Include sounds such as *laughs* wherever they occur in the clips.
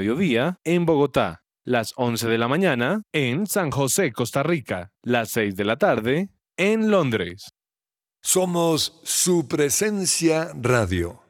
mediodía en Bogotá, las 11 de la mañana en San José, Costa Rica, las 6 de la tarde en Londres. Somos su presencia radio.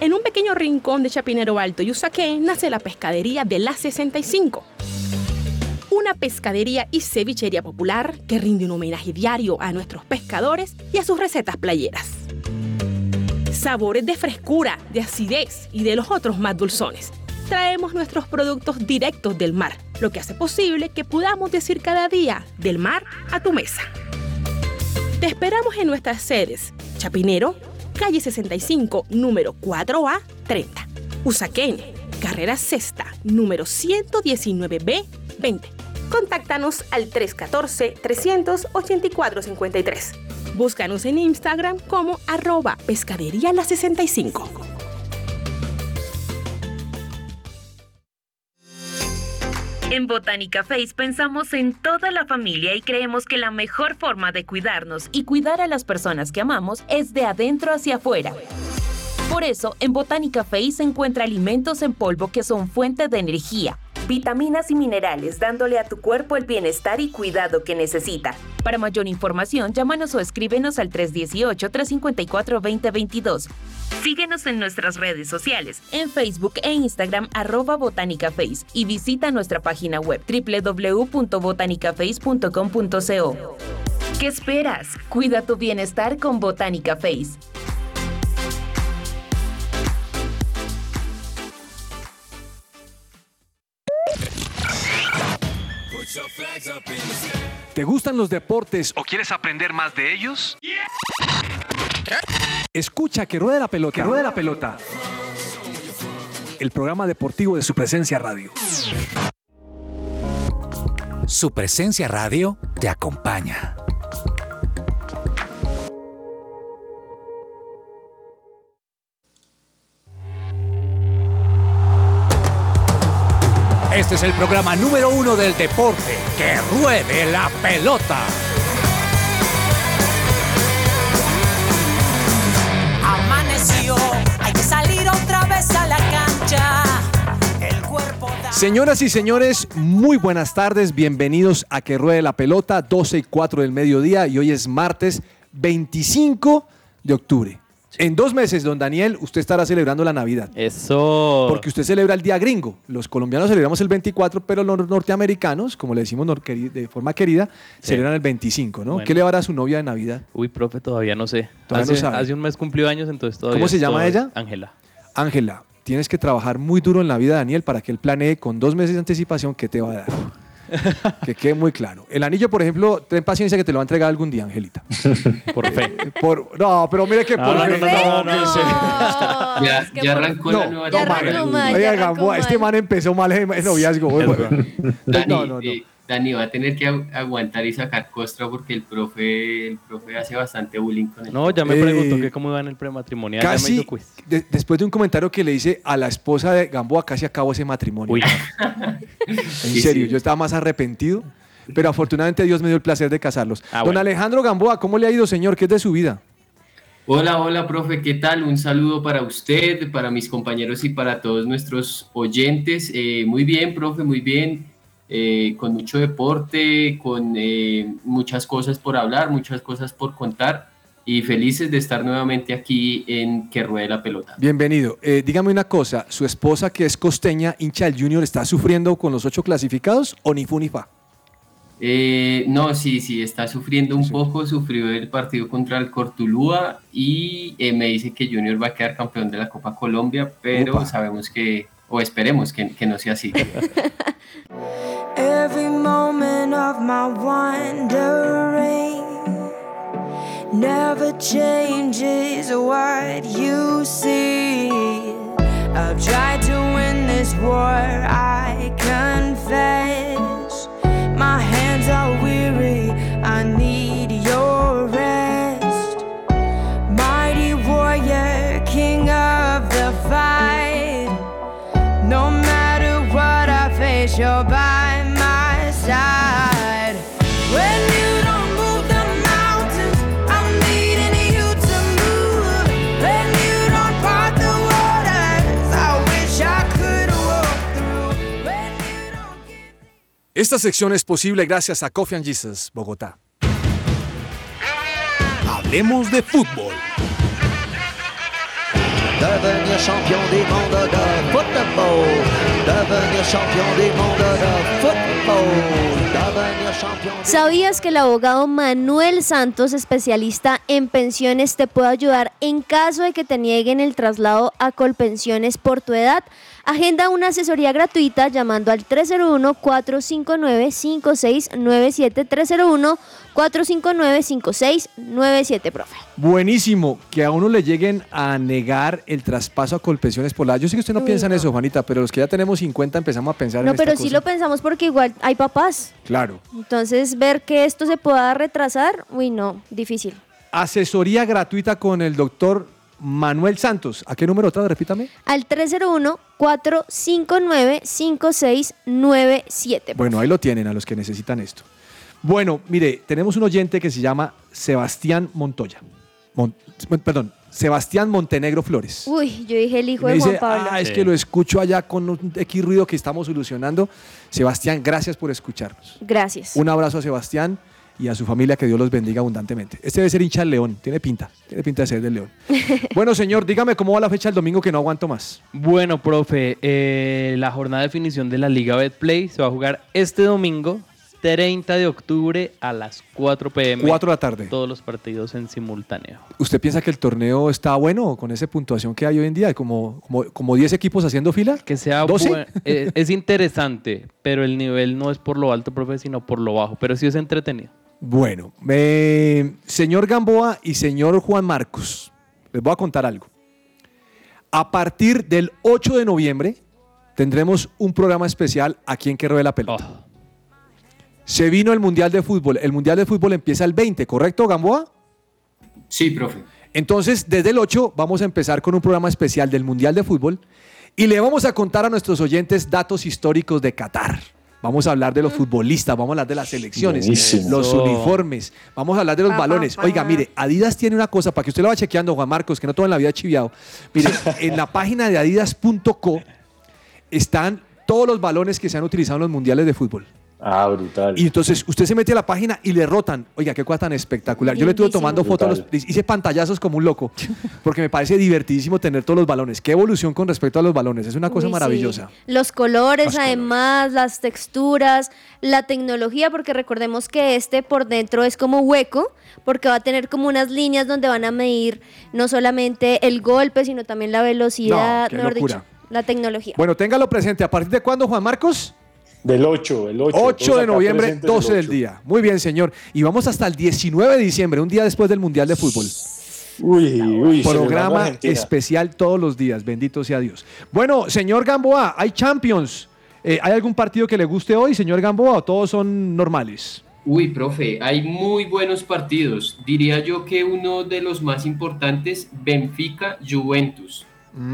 En un pequeño rincón de Chapinero Alto y Usaquén nace la pescadería de la 65. Una pescadería y cevichería popular que rinde un homenaje diario a nuestros pescadores y a sus recetas playeras. Sabores de frescura, de acidez y de los otros más dulzones. Traemos nuestros productos directos del mar, lo que hace posible que podamos decir cada día del mar a tu mesa. Te esperamos en nuestras sedes, Chapinero, calle 65, número 4A 30. Usaquén, carrera sexta, número 119B 20. Contáctanos al 314-384-53. Búscanos en Instagram como arroba pescadería la 65. En Botánica Face pensamos en toda la familia y creemos que la mejor forma de cuidarnos y cuidar a las personas que amamos es de adentro hacia afuera. Por eso, en Botánica Face se encuentra alimentos en polvo que son fuente de energía, vitaminas y minerales, dándole a tu cuerpo el bienestar y cuidado que necesita. Para mayor información, llámanos o escríbenos al 318-354-2022. Síguenos en nuestras redes sociales, en Facebook e Instagram arroba botánicaface y visita nuestra página web www.botanicaface.com.co. ¿Qué esperas? Cuida tu bienestar con Botánica Face. ¿Te gustan los deportes o quieres aprender más de ellos? Escucha que ruede la pelota. Que ruede la pelota. El programa deportivo de su presencia radio. Su presencia radio te acompaña. Este es el programa número uno del deporte. Que ruede la pelota. Amaneció, hay que salir otra vez a la cancha. El cuerpo da... Señoras y señores, muy buenas tardes. Bienvenidos a Que Ruede la Pelota, 12 y 4 del mediodía. Y hoy es martes 25 de octubre. En dos meses, don Daniel, usted estará celebrando la Navidad. Eso. Porque usted celebra el día gringo. Los colombianos celebramos el 24, pero los norteamericanos, como le decimos de forma querida, Sí. celebran el 25, ¿no? Bueno. ¿Qué le va a su novia de Navidad? Uy, profe, todavía no sé. Todavía no hace, sabe. hace un mes cumplió años, entonces todavía. ¿Cómo se llama ella? Ángela. Ángela, tienes que trabajar muy duro en la vida de Daniel para que él planee con dos meses de anticipación qué te va a dar. *laughs* que quede muy claro. El anillo, por ejemplo, ten paciencia que te lo va a entregar algún día, Angelita. *laughs* Por fe. Por, no, pero mire que No, por no, no, fe. no, no, serio. *laughs* Ya, ya arrancó la nueva no, este man empezó mal en el noviazgo. No, no, no. Dani va a tener que agu- aguantar y sacar costra porque el profe, el profe hace bastante bullying con él. No, ya me Eh, preguntó que cómo va en el prematrimonial. ya me Casi, hizo quiz. de- después de un comentario que le hice a la esposa de Gamboa, casi acabó ese matrimonio. Uy. *laughs* En Sí, serio, sí. yo estaba más arrepentido, pero afortunadamente Dios me dio el placer de casarlos. Ah, Don bueno. Alejandro Gamboa, ¿cómo le ha ido, señor? ¿Qué es de su vida? Hola, hola, profe, ¿qué tal? Un saludo para usted, para mis compañeros y para todos nuestros oyentes. Eh, muy bien, profe, muy bien. Eh, con mucho deporte, con eh, muchas cosas por hablar, muchas cosas por contar y felices de estar nuevamente aquí en Que Ruede la Pelota. Bienvenido. Eh, dígame una cosa, ¿su esposa que es costeña, hincha del Junior, está sufriendo con los ocho clasificados o ni fu ni fa? Eh, no, sí, sí, está sufriendo un poco, sufrió el partido contra el Cortulúa y eh, me dice que Junior va a quedar campeón de la Copa Colombia, pero Upa. sabemos que, o esperemos que, que no sea así. Every moment of my wandering never changes what you see. I've tried to win this war, I confess. Esta sección es posible gracias a Coffee and Jesus, Bogotá. Hablemos de fútbol. Devenir champion du monde de football. Devenir champion du monde de football. Devenir champion du ¿Sabías que el abogado Manuel Santos, especialista en pensiones, te puede ayudar en caso de que te nieguen el traslado a Colpensiones por tu edad? Agenda una asesoría gratuita llamando al 301-459-5697. 301-459-5697, profe. Buenísimo, que a uno le lleguen a negar el traspaso a Colpensiones por la... Yo sé que usted no Uy, piensa en no. eso, Juanita, pero los que ya tenemos 50 empezamos a pensar No, en esta pero sí cosa. lo pensamos porque igual hay papás. Claro. Entonces, ver que esto se pueda retrasar, uy, no, difícil. Asesoría gratuita con el doctor Manuel Santos. ¿A qué número otra? Repítame. Al 301-459-5697. Bueno, ahí lo tienen a los que necesitan esto. Bueno, mire, tenemos un oyente que se llama Sebastián Montoya. Mon- perdón, Sebastián Montenegro Flores. Uy, yo dije el hijo Me de Juan dice, Pablo. ah, es que lo escucho allá con un X ruido que estamos solucionando. Sebastián, gracias por escucharnos. Gracias. Un abrazo a Sebastián y a su familia, que Dios los bendiga abundantemente. Este debe ser hincha del León, tiene pinta, tiene pinta de ser del León. *laughs* bueno, señor, dígame cómo va la fecha del domingo que no aguanto más. Bueno, profe, eh, la jornada de definición de la Liga Betplay se va a jugar este domingo, 30 de octubre a las 4 pm. 4 de la tarde. Todos los partidos en simultáneo. ¿Usted piensa que el torneo está bueno con esa puntuación que hay hoy en día? Como, como, como 10 equipos haciendo fila. Que sea 12. buen- eh, es interesante, pero el nivel no es por lo alto, profe, sino por lo bajo. Pero sí es entretenido. Bueno, eh, señor Gamboa y señor Juan Marcos, les voy a contar algo. A partir del 8 de noviembre tendremos un programa especial aquí en Que la Pelota. Oh. Se vino el Mundial de Fútbol. El Mundial de Fútbol empieza el 20, ¿correcto, Gamboa? Sí, profe. Entonces, desde el 8 vamos a empezar con un programa especial del Mundial de Fútbol y le vamos a contar a nuestros oyentes datos históricos de Qatar. Vamos a hablar de los futbolistas, vamos a hablar de las selecciones, Buenísimo. los uniformes, vamos a hablar de los balones. pa. Oiga, mire, Adidas tiene una cosa para que usted lo vaya chequeando, Juan Marcos, que no todo en la vida es chiviado. Mire, *laughs* en la página de adidas.co están todos los balones que se han utilizado en los mundiales de fútbol. Ah, brutal. Y entonces usted se mete a la página y le rotan. Oiga, qué cosa tan espectacular. Yo le estuve tomando fotos, Brutal. los- hice pantallazos como un loco, porque me parece divertidísimo tener todos los balones. Qué evolución con respecto a los balones. Es una cosa Uy, sí. maravillosa. Los colores, Los además, las texturas, la tecnología, porque recordemos que este por dentro es como hueco, porque va a tener como unas líneas donde van a medir no solamente el golpe, sino también la velocidad, No, qué mejor locura. dicho, la tecnología. Bueno, téngalo presente. ¿A partir de cuándo, Juan Marcos? Del 8, el 8. 8 de noviembre, 12 del día. Muy bien, señor. Y vamos hasta el 19 de diciembre, un día después del Mundial de Fútbol. Uy, uy, Programa especial todos los días. Bendito sea Dios. Bueno, señor Gamboa, hay Champions. Eh, ¿Hay algún partido que le guste hoy, señor Gamboa, o todos son normales? Uy, profe, hay muy buenos partidos. Diría yo que uno de los más importantes, Benfica-Juventus.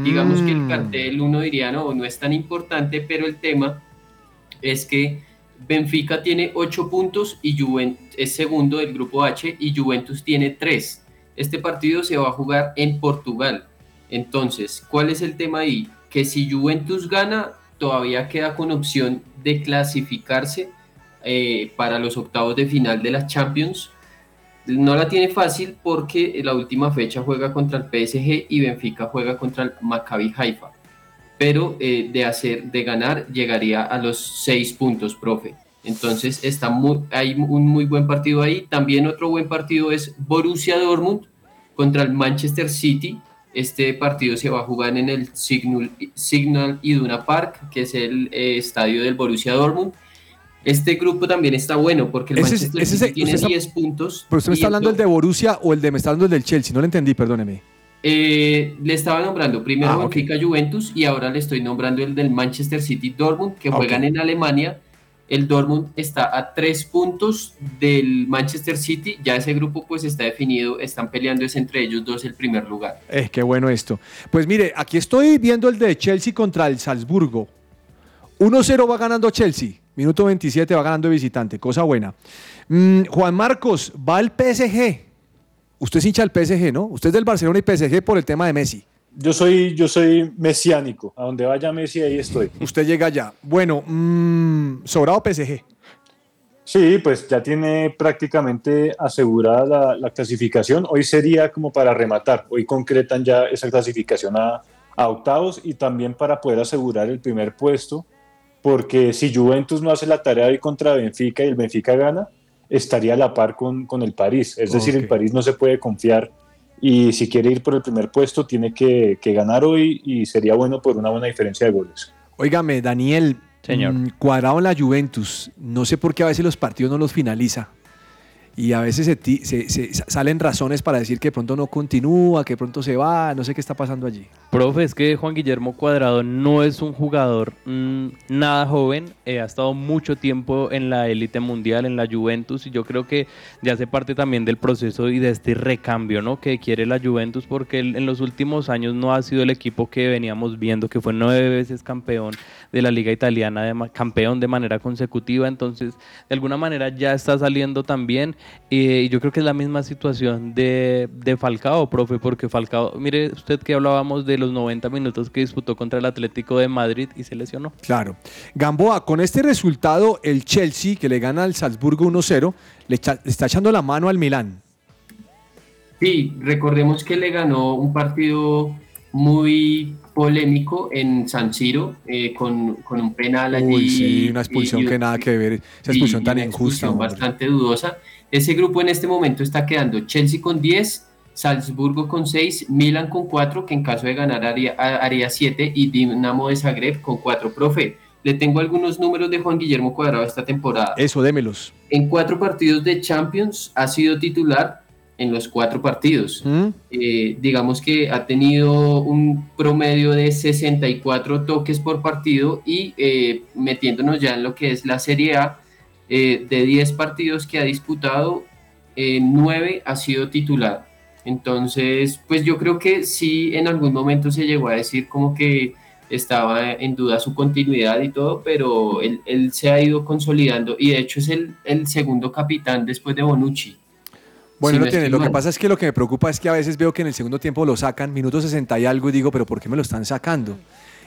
Digamos que el Mm. cartel uno diría, no, no es tan importante, pero el tema es que Benfica tiene 8 puntos y Juventus es segundo del grupo H y Juventus tiene 3. Este partido se va a jugar en Portugal. Entonces, ¿cuál es el tema ahí? Que si Juventus gana, todavía queda con opción de clasificarse eh, para los octavos de final de las Champions. No la tiene fácil porque la última fecha juega contra el PSG y Benfica juega contra el Maccabi Haifa. Pero eh, de hacer, de ganar, llegaría a los seis puntos, profe. Entonces está muy, hay un muy buen partido ahí. También otro buen partido es Borussia Dortmund contra el Manchester City. Este partido se va a jugar en el Signal, Signal Iduna Park, que es el eh, estadio del Borussia Dortmund. Este grupo también está bueno porque el Ese Manchester ese City tiene usted está- 10 puntos. Pero usted me está el hablando del de Borussia o el de me está hablando del del Chelsea, no lo entendí, perdóneme. Eh, le estaba nombrando primero Ah. Benfica Juventus y ahora le estoy nombrando el del Manchester City Dortmund que Ah, juegan en Alemania. El Dortmund está a tres puntos del Manchester City. Ya ese grupo pues está definido. Están peleando es entre ellos dos el primer lugar. Eh, qué bueno esto. Pues mire, aquí estoy viendo el de Chelsea contra el Salzburgo. 1-0 va ganando Chelsea. Minuto 27 va ganando visitante. Cosa buena. Mm, Juan Marcos, va al PSG. Usted es hincha del PSG, ¿no? Usted es del Barcelona y PSG por el tema de Messi. Yo soy, yo soy mesiánico. A donde vaya Messi, ahí estoy. Usted llega allá. Bueno, mm, sobrado PSG. Sí, pues ya tiene prácticamente asegurada la, la clasificación. Hoy sería como para rematar. Hoy concretan ya esa clasificación a, a octavos y también para poder asegurar el primer puesto. Porque si Juventus no hace la tarea hoy contra Benfica y el Benfica gana, estaría a la par con, con el París. Es decir, el París no se puede confiar y si quiere ir por el primer puesto tiene que, que ganar hoy y sería bueno por una buena diferencia de goles. Óigame, Daniel, Señor. mm, cuadrado en la Juventus. No sé por qué a veces los partidos no los finaliza. Y a veces se, se- se- salen razones para decir que pronto no continúa, que pronto se va. No sé qué está pasando allí. Profe, es que Juan Guillermo Cuadrado no es un jugador mm, nada joven, eh, ha estado mucho tiempo en la élite mundial, en la Juventus, y yo creo que ya hace parte también del proceso y de este recambio ¿no? que quiere la Juventus, porque en los últimos años no ha sido el equipo que veníamos viendo, que fue nueve veces campeón de la liga italiana, de campeón de manera consecutiva, entonces de alguna manera ya está saliendo también, y yo creo que es la misma situación de, de Falcao, profe, porque Falcao, mire usted que hablábamos de los 90 minutos que disputó contra el Atlético de Madrid y se lesionó. Claro. Gamboa, con este resultado, el Chelsea, que le gana al Salzburgo 1-0, le, echa- está echando la mano al Milán. Sí, recordemos que le ganó un partido muy polémico en San Siro eh, con, con un penal allí. Uy, sí, una y- expulsión y- que nada que ver. Esa expulsión y tan una injusta. expulsión bastante dudosa. Ese grupo en este momento está quedando Chelsea con 10, Salzburgo con 6, Milan con 4, que en caso de ganar haría, haría 7, y Dinamo de Zagreb con 4. Profe, le tengo algunos números de Juan Guillermo Cuadrado esta temporada. Eso, démelos. En cuatro partidos de Champions ha sido titular en los cuatro partidos. Eh, digamos que ha tenido un promedio de 64 toques por partido y eh, metiéndonos ya en lo que es la Serie A, eh, de 10 partidos que ha disputado, eh, 9 ha sido titular. Entonces, pues yo creo que sí en algún momento se llegó a decir como que estaba en duda su continuidad y todo, pero él, él se ha ido consolidando y de hecho es el, el segundo capitán después de Bonucci. Bueno, no tiene. Lo que pasa es que lo que me preocupa es que a veces veo que en el segundo tiempo lo sacan, minuto 60 y algo, y digo, pero ¿por qué me lo están sacando?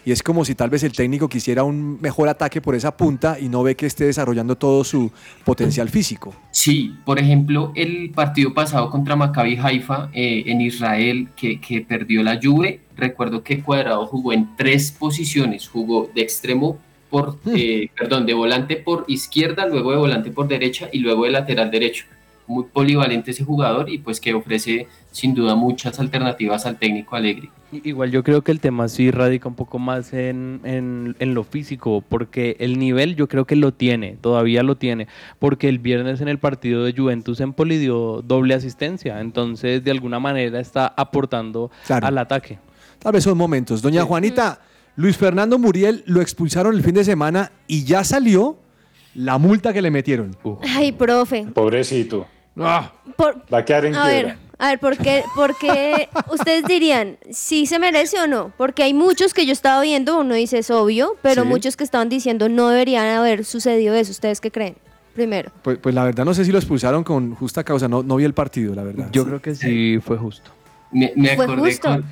Y es como si tal vez el técnico quisiera un mejor ataque por esa punta y no ve que esté desarrollando todo su potencial físico. Sí, por ejemplo, el partido pasado contra Maccabi Haifa eh, en Israel, que, que perdió la Juve, recuerdo que Cuadrado jugó en tres posiciones, jugó de extremo por, eh, perdón, de volante por izquierda, luego de volante por derecha y luego de lateral derecho. Muy polivalente ese jugador y pues que ofrece sin duda muchas alternativas al técnico Alegre. Igual yo creo que el tema sí radica un poco más en, en- en lo físico, porque el nivel yo creo que lo tiene, todavía lo tiene, porque el viernes en el partido de Juventus en Poli dio doble asistencia, entonces de alguna manera está aportando Claro. al ataque. Tal vez son momentos. Doña Juanita, Luis Fernando Muriel lo expulsaron el fin de semana y ya salió la multa que le metieron. Ay, profe. Pobrecito. Por- Va a quedar en a quiebra. ver, a ver, ¿por qué, por qué *laughs* ustedes dirían si se merece o no? Porque hay muchos que yo estaba viendo, uno dice es obvio, pero Sí. muchos que estaban diciendo no deberían haber sucedido eso. ¿Ustedes qué creen? Primero. Pues, pues la verdad no sé si lo expulsaron con justa causa, no, no vi el partido, la verdad. Yo creo que sí fue justo. Me, me Fue acordé justo. con-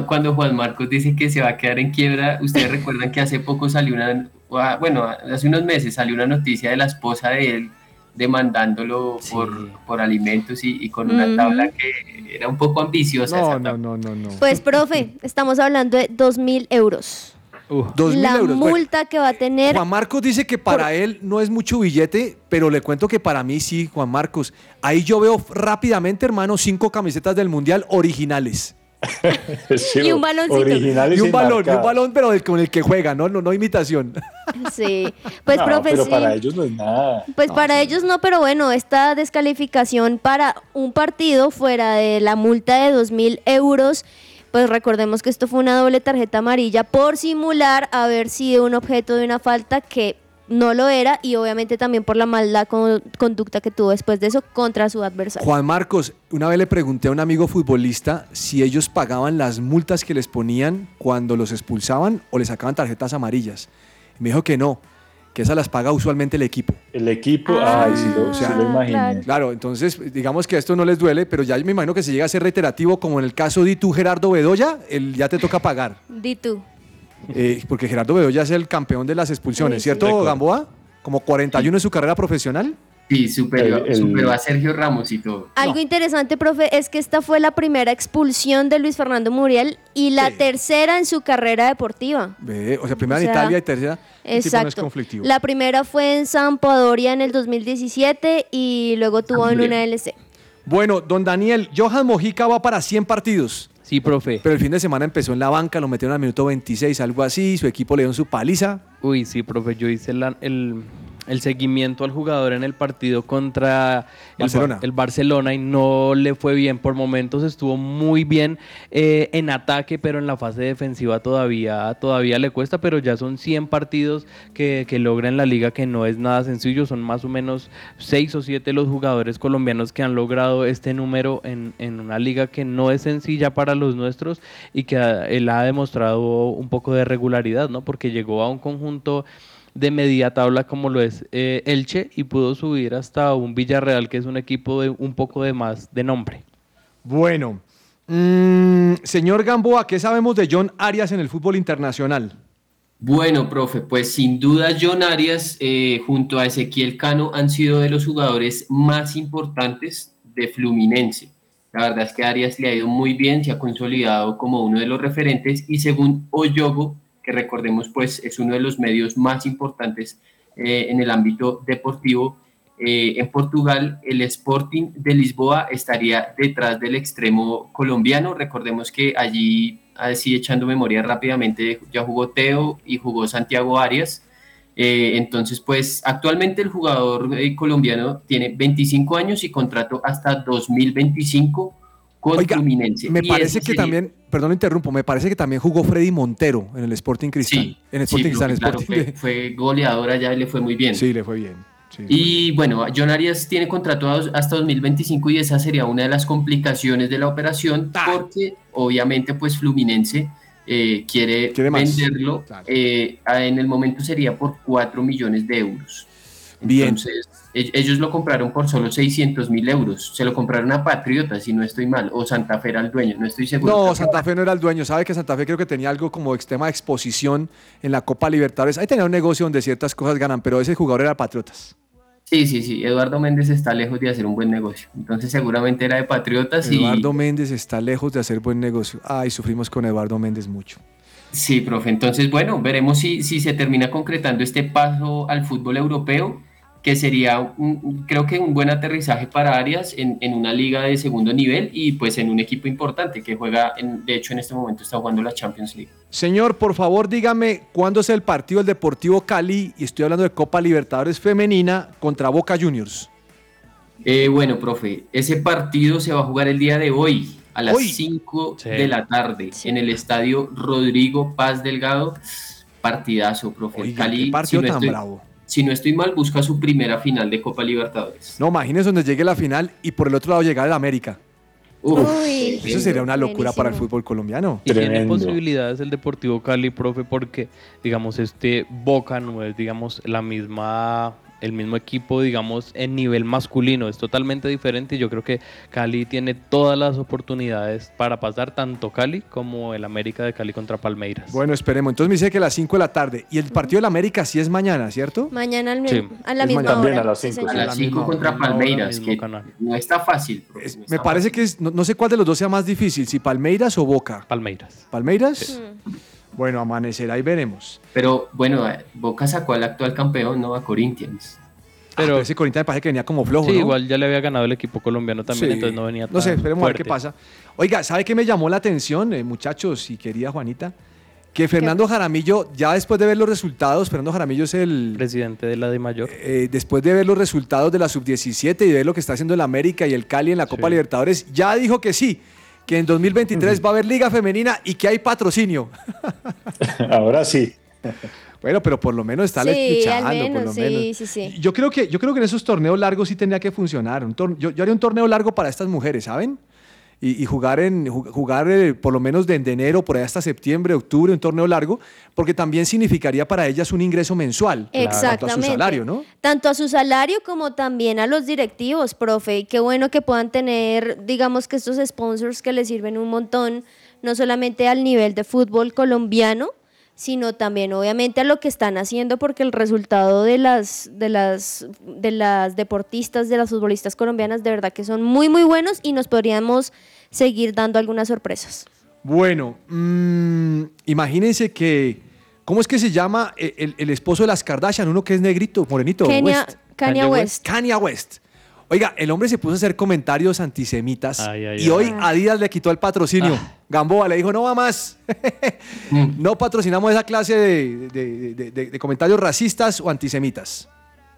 cu- cuando Juan Marcos dice que se va a quedar en quiebra. Ustedes recuerdan que hace poco salió una, ah, bueno, hace unos meses salió una noticia de la esposa de él demandándolo por, por alimentos y, y con una tabla que era un poco ambiciosa. No, no, no, no, no. Pues, profe, estamos hablando de dos mil euros. Dos mil La euros. Bueno, multa que va a tener. Juan Marcos dice que para él no es mucho billete, pero le cuento que para mí sí, Juan Marcos. Ahí yo veo rápidamente, hermano, cinco camisetas del Mundial originales. *laughs* Y un baloncito. Originales Y un y balón, y un balón, pero el- con el que juega, no, no, no imitación. *laughs* Sí. Pues, No, profe, pero sí. para ellos no es nada. Pues para ellos no, pero bueno, esta descalificación para un partido fuera de la multa de dos mil euros, pues recordemos que esto fue una doble tarjeta amarilla por simular haber sido un objeto de una falta que no lo era y obviamente también por la mala con- conducta que tuvo después de eso contra su adversario. Juan Marcos, una vez le pregunté a un amigo futbolista si ellos pagaban las multas que les ponían cuando los expulsaban o les sacaban tarjetas amarillas. Me dijo que no, que esas las paga usualmente el equipo. El equipo, ay, sí lo, sí lo imaginé. Claro, entonces digamos que esto no les duele, pero ya me imagino que se llega a ser reiterativo, como en el caso de tú, Gerardo Bedoya, el, ya te toca pagar. Di tú. Eh, porque Gerardo Bedoya es el campeón de las expulsiones, Sí. ¿cierto. Gamboa? Como 41 en su carrera profesional. Sí, superó, El- el- superó a Sergio Ramos y todo. Algo interesante, profe, es que esta fue la primera expulsión de Luis Fernando Muriel y la tercera en su carrera deportiva. Ve, o sea, primera O en Italia y tercera. el tipo no es Exacto. conflictivo. La primera fue en San Podoria en el 2017 y luego tuvo en una LC. Bueno, don Daniel, Johan Mojica va para 100 partidos. Sí, profe. Pero el fin de semana empezó en la banca, lo metieron al minuto 26, algo así, su equipo le dio su paliza. Uy, sí, profe, yo hice la- el, el seguimiento al jugador en el partido contra el, Barcelona. Bar- el Barcelona y no le fue bien. Por momentos estuvo muy bien eh, en ataque, pero en la fase defensiva todavía, todavía le cuesta, pero ya son 100 partidos que, que logra en la liga, que no es nada sencillo. Son más o menos 6 o 7 los jugadores colombianos que han logrado este número en, en una liga que no es sencilla para los nuestros y que él ha demostrado un poco de regularidad, ¿no? Porque llegó a un conjunto de media tabla como lo es eh, Elche y pudo subir hasta un Villarreal que es un equipo de un poco de más de nombre. Bueno, mm, señor Gamboa, ¿qué sabemos de John Arias en el fútbol internacional? Bueno, profe, pues sin duda John Arias eh, junto a Ezequiel Cano han sido de los jugadores más importantes de Fluminense. La verdad es que Arias le ha ido muy bien, se ha consolidado como uno de los referentes y según Oyogo, que recordemos pues es uno de los medios más importantes eh, en el ámbito deportivo, eh, en Portugal el Sporting de Lisboa estaría detrás del extremo colombiano. Recordemos que allí, así echando memoria rápidamente, ya jugó Teo y jugó Santiago Arias. Eh, entonces, pues actualmente el jugador eh, colombiano tiene 25 años y contrato hasta 2025 con Fluminense. Me Y parece que sería- también, perdón, lo interrumpo, me parece que también jugó Freddy Montero en el Sporting Cristal. Sí, en el sí, Sporting Cristal, claro, Sporting fue, fue goleador allá y le fue muy bien. Sí, le fue bien. sí. Y bueno, John Arias tiene contrato hasta 2025 y esa sería una de las complicaciones de la operación porque obviamente pues Fluminense eh, quiere, venderlo. eh, en el momento sería por 4 millones de euros. Bien. Entonces, e- ellos lo compraron por solo 600 mil euros. Se lo compraron a Patriota, si no estoy mal, o Santa Fe era el dueño, no estoy seguro. No, Santa Fe no era el dueño. Sabe que Santa Fe creo que tenía algo como extrema exposición en la Copa Libertadores. Ahí tenía un negocio donde ciertas cosas ganan, pero ese jugador era Patriotas. Sí, sí, sí. Eduardo Méndez está lejos de hacer un buen negocio. Entonces, seguramente era de Patriotas y. Eduardo Méndez está lejos de hacer buen negocio. Ay, sufrimos con Eduardo Méndez mucho. Sí, profe. Entonces, bueno, veremos si, si se termina concretando este paso al fútbol europeo, que sería, un- creo que un buen aterrizaje para Arias en, en una liga de segundo nivel y pues en un equipo importante que juega, en- de hecho en este momento está jugando la Champions League. Señor, por favor, dígame cuándo es el partido del Deportivo Cali, y estoy hablando de Copa Libertadores Femenina contra Boca Juniors. Eh, bueno, profe, ese partido se va a jugar el día de hoy a las Uy. 5 Sí. de la tarde en el estadio Rodrigo Paz Delgado. Partidazo, profe. El Oiga, Cali, qué partido no tan estoy- bravo. Si no estoy mal, busca su primera final de Copa Libertadores. No, imagínese donde llegue la final y por el otro lado llegar el América. Uy, Eso sería una locura para el fútbol colombiano. Y tiene posibilidades el Deportivo Cali, profe, porque, digamos, este Boca no es, digamos, la misma, el mismo equipo, digamos, en nivel masculino. Es totalmente diferente y yo creo que Cali tiene todas las oportunidades para pasar, tanto Cali como el América de Cali contra Palmeiras. Bueno, esperemos. Entonces me dice que a las 5 de la tarde. Y el partido del América sí es mañana, ¿cierto? Mañana al Sí. a la Es misma mañana. hora. También a las sí, cinco. señor. A las 5 contra Palmeiras, mismo que canal. no está fácil. no Me parece que es, no, no sé cuál de los dos sea más difícil, si Palmeiras o Boca. Palmeiras. ¿Palmeiras? Bueno, amanecerá y veremos. Pero bueno, eh, Boca sacó al actual campeón, ¿no? A Corinthians. Pero ese Corinthians me parece que venía como flojo, Sí, ¿no? igual ya le había ganado el equipo colombiano también, Sí. entonces no venía No sé, tan esperemos a ver qué pasa. Oiga, ¿sabe qué me llamó la atención, eh, muchachos y querida Juanita? Que Fernando Jaramillo, ya después de ver los resultados, Fernando Jaramillo es el... Presidente de la de Mayor. eh, después de ver los resultados de la Sub-17 y ver lo que está haciendo el América y el Cali en la Copa Libertadores, ya dijo que sí, que en 2023 va a haber Liga Femenina y que hay patrocinio. *laughs* Ahora sí. Bueno, pero por lo menos está Sí, al por lo menos, sí, menos. sí, sí. Yo creo que yo creo que en esos torneos largos sí tendría que funcionar. Un yo haría un torneo largo para estas mujeres, ¿saben? Y, y jugar en ju- jugar eh, por lo menos de, de enero por ahí hasta septiembre, octubre, un torneo largo, porque también significaría para ellas un ingreso mensual. Exactamente. A su salario, ¿no? Tanto a su salario como también a los directivos, profe. Y qué bueno que puedan tener, digamos que estos sponsors que les sirven un montón, no solamente al nivel de fútbol colombiano, sino también obviamente a lo que están haciendo, porque el resultado de las, de las, de las deportistas, de las futbolistas colombianas, de verdad que son muy, muy buenos y nos podríamos seguir dando algunas sorpresas. Bueno, mm, imagínense que. ¿Cómo es que se llama el, el- el esposo de las Kardashian? Uno que es negrito, morenito. Kenia- West. Kanye West. Kanye West. Oiga, el hombre se puso a hacer comentarios antisemitas Ay, ay, y ay. hoy Adidas le quitó el patrocinio. Gamboa le dijo, no va más. *laughs* no patrocinamos esa clase de, de- de- de- de comentarios racistas o antisemitas.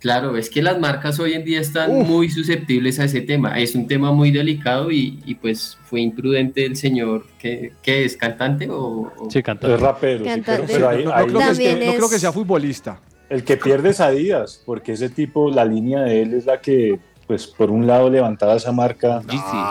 Claro, es que las marcas hoy en día están muy susceptibles a ese tema. Es un tema muy delicado y, y, pues fue imprudente el señor que, que es cantante o, o- Sí, cantante. Es rapero, sí, pero, pero ahí- No, creo que, También no creo es- que sea futbolista. el que pierde es Adidas, porque ese tipo, la línea de él es la que, pues, por un lado levantaba esa marca,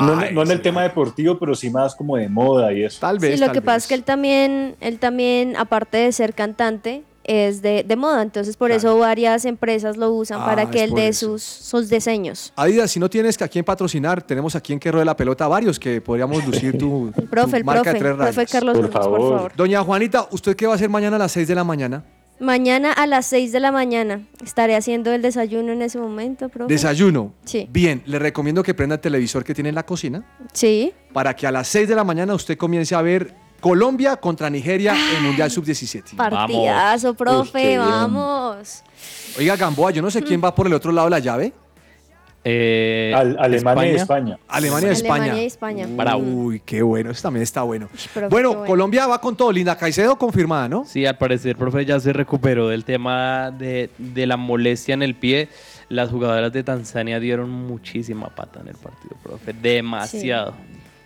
no, no en el tema deportivo, pero sí más como de moda y eso. Tal Sí, lo que pasa es que él también, él también, aparte de ser cantante, es de, de moda. Entonces, por eso varias empresas lo usan Ah, para que es él dé sus, sus diseños. Adidas, si no tienes a quién patrocinar, tenemos aquí en que de la pelota varios que podríamos lucir tu, *laughs* Profe, el marca profe, de tres profe rayas. Carlos Por Ramos, por favor. favor. Doña Juanita, ¿usted qué va a hacer mañana a las 6 de la mañana? Mañana a las 6 de la mañana estaré haciendo el desayuno en ese momento, profe. Desayuno. Sí. Bien, le recomiendo que prenda el televisor que tiene en la cocina Sí. para que a las 6 de la mañana usted comience a ver Colombia contra Nigeria en Mundial Sub-17. Partidazo, profe, vamos. Oiga, Gamboa, yo no sé quién va por el otro lado de la llave. Al- Alemania y España. Alemania y España. Alemania y España. Uy, qué bueno, eso también está bueno. bueno. Colombia va con todo. Linda Caicedo confirmada, ¿no? Sí, al parecer, profe, ya se recuperó del tema de, de la molestia en el pie. Las jugadoras de Tanzania dieron muchísima pata en el partido, profe. Demasiado.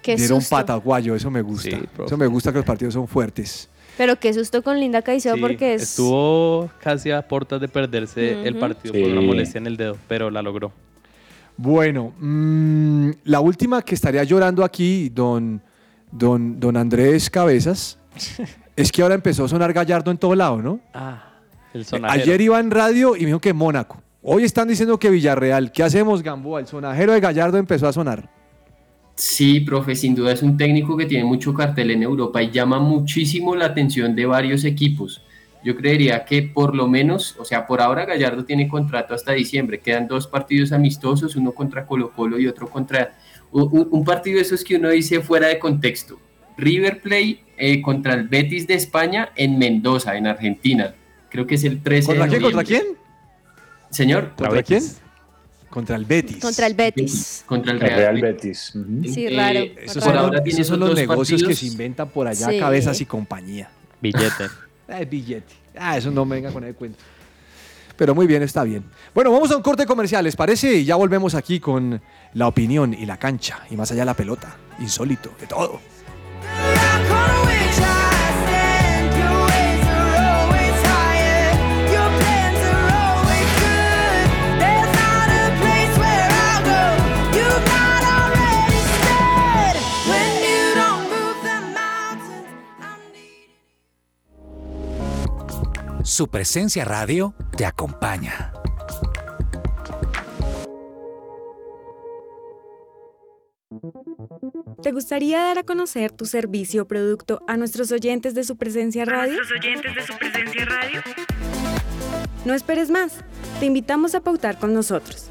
Qué Dieron susto. pata, guayo, eso me gusta. eso me gusta que los partidos son fuertes. Pero qué susto con Linda Caicedo Sí, porque es... Estuvo casi a puertas de perderse el partido Sí. por una molestia en el dedo, pero la logró. Bueno, mm, la última que estaría llorando aquí, don, don, don Andrés Cabezas, *laughs* es que ahora empezó a sonar Gallardo en todo lado, ¿no? Ah, el sonajero. Ayer iba en radio y me dijo que Mónaco. Hoy están diciendo que Villarreal. ¿Qué hacemos, Gamboa? El sonajero de Gallardo empezó a sonar. Sí, profe, sin duda es un técnico que tiene mucho cartel en Europa y llama muchísimo la atención de varios equipos. Yo creería que por lo menos, o sea, por ahora Gallardo tiene contrato hasta diciembre. Quedan dos partidos amistosos, uno contra Colo Colo y otro contra... Un, partido de esos que uno dice fuera de contexto. River Plate eh, contra el Betis de España en Mendoza, en Argentina. Creo que es el 13 ¿Contra de quién? ¿Contra quién? Señor. ¿Contra quién? Contra el Betis. Contra el Betis. Contra el El Real, Real Betis. Betis. Sí, Eh, raro. Esos raro. son, ahora los- tiene esos son los dos negocios que se inventan por allá, Sí. cabezas y compañía. Billete. *laughs* Eh, billete. Ah, eso no me venga con el cuento. Pero muy bien, está bien. Bueno, vamos a un corte comercial, ¿les parece? Y ya volvemos aquí con la opinión y la cancha. Y más allá la pelota. Insólito, de todo. Su presencia radio te acompaña. ¿Te gustaría dar a conocer tu servicio o producto a nuestros oyentes de su presencia radio? nuestros oyentes de su presencia radio? No esperes más. Te invitamos a pautar con nosotros.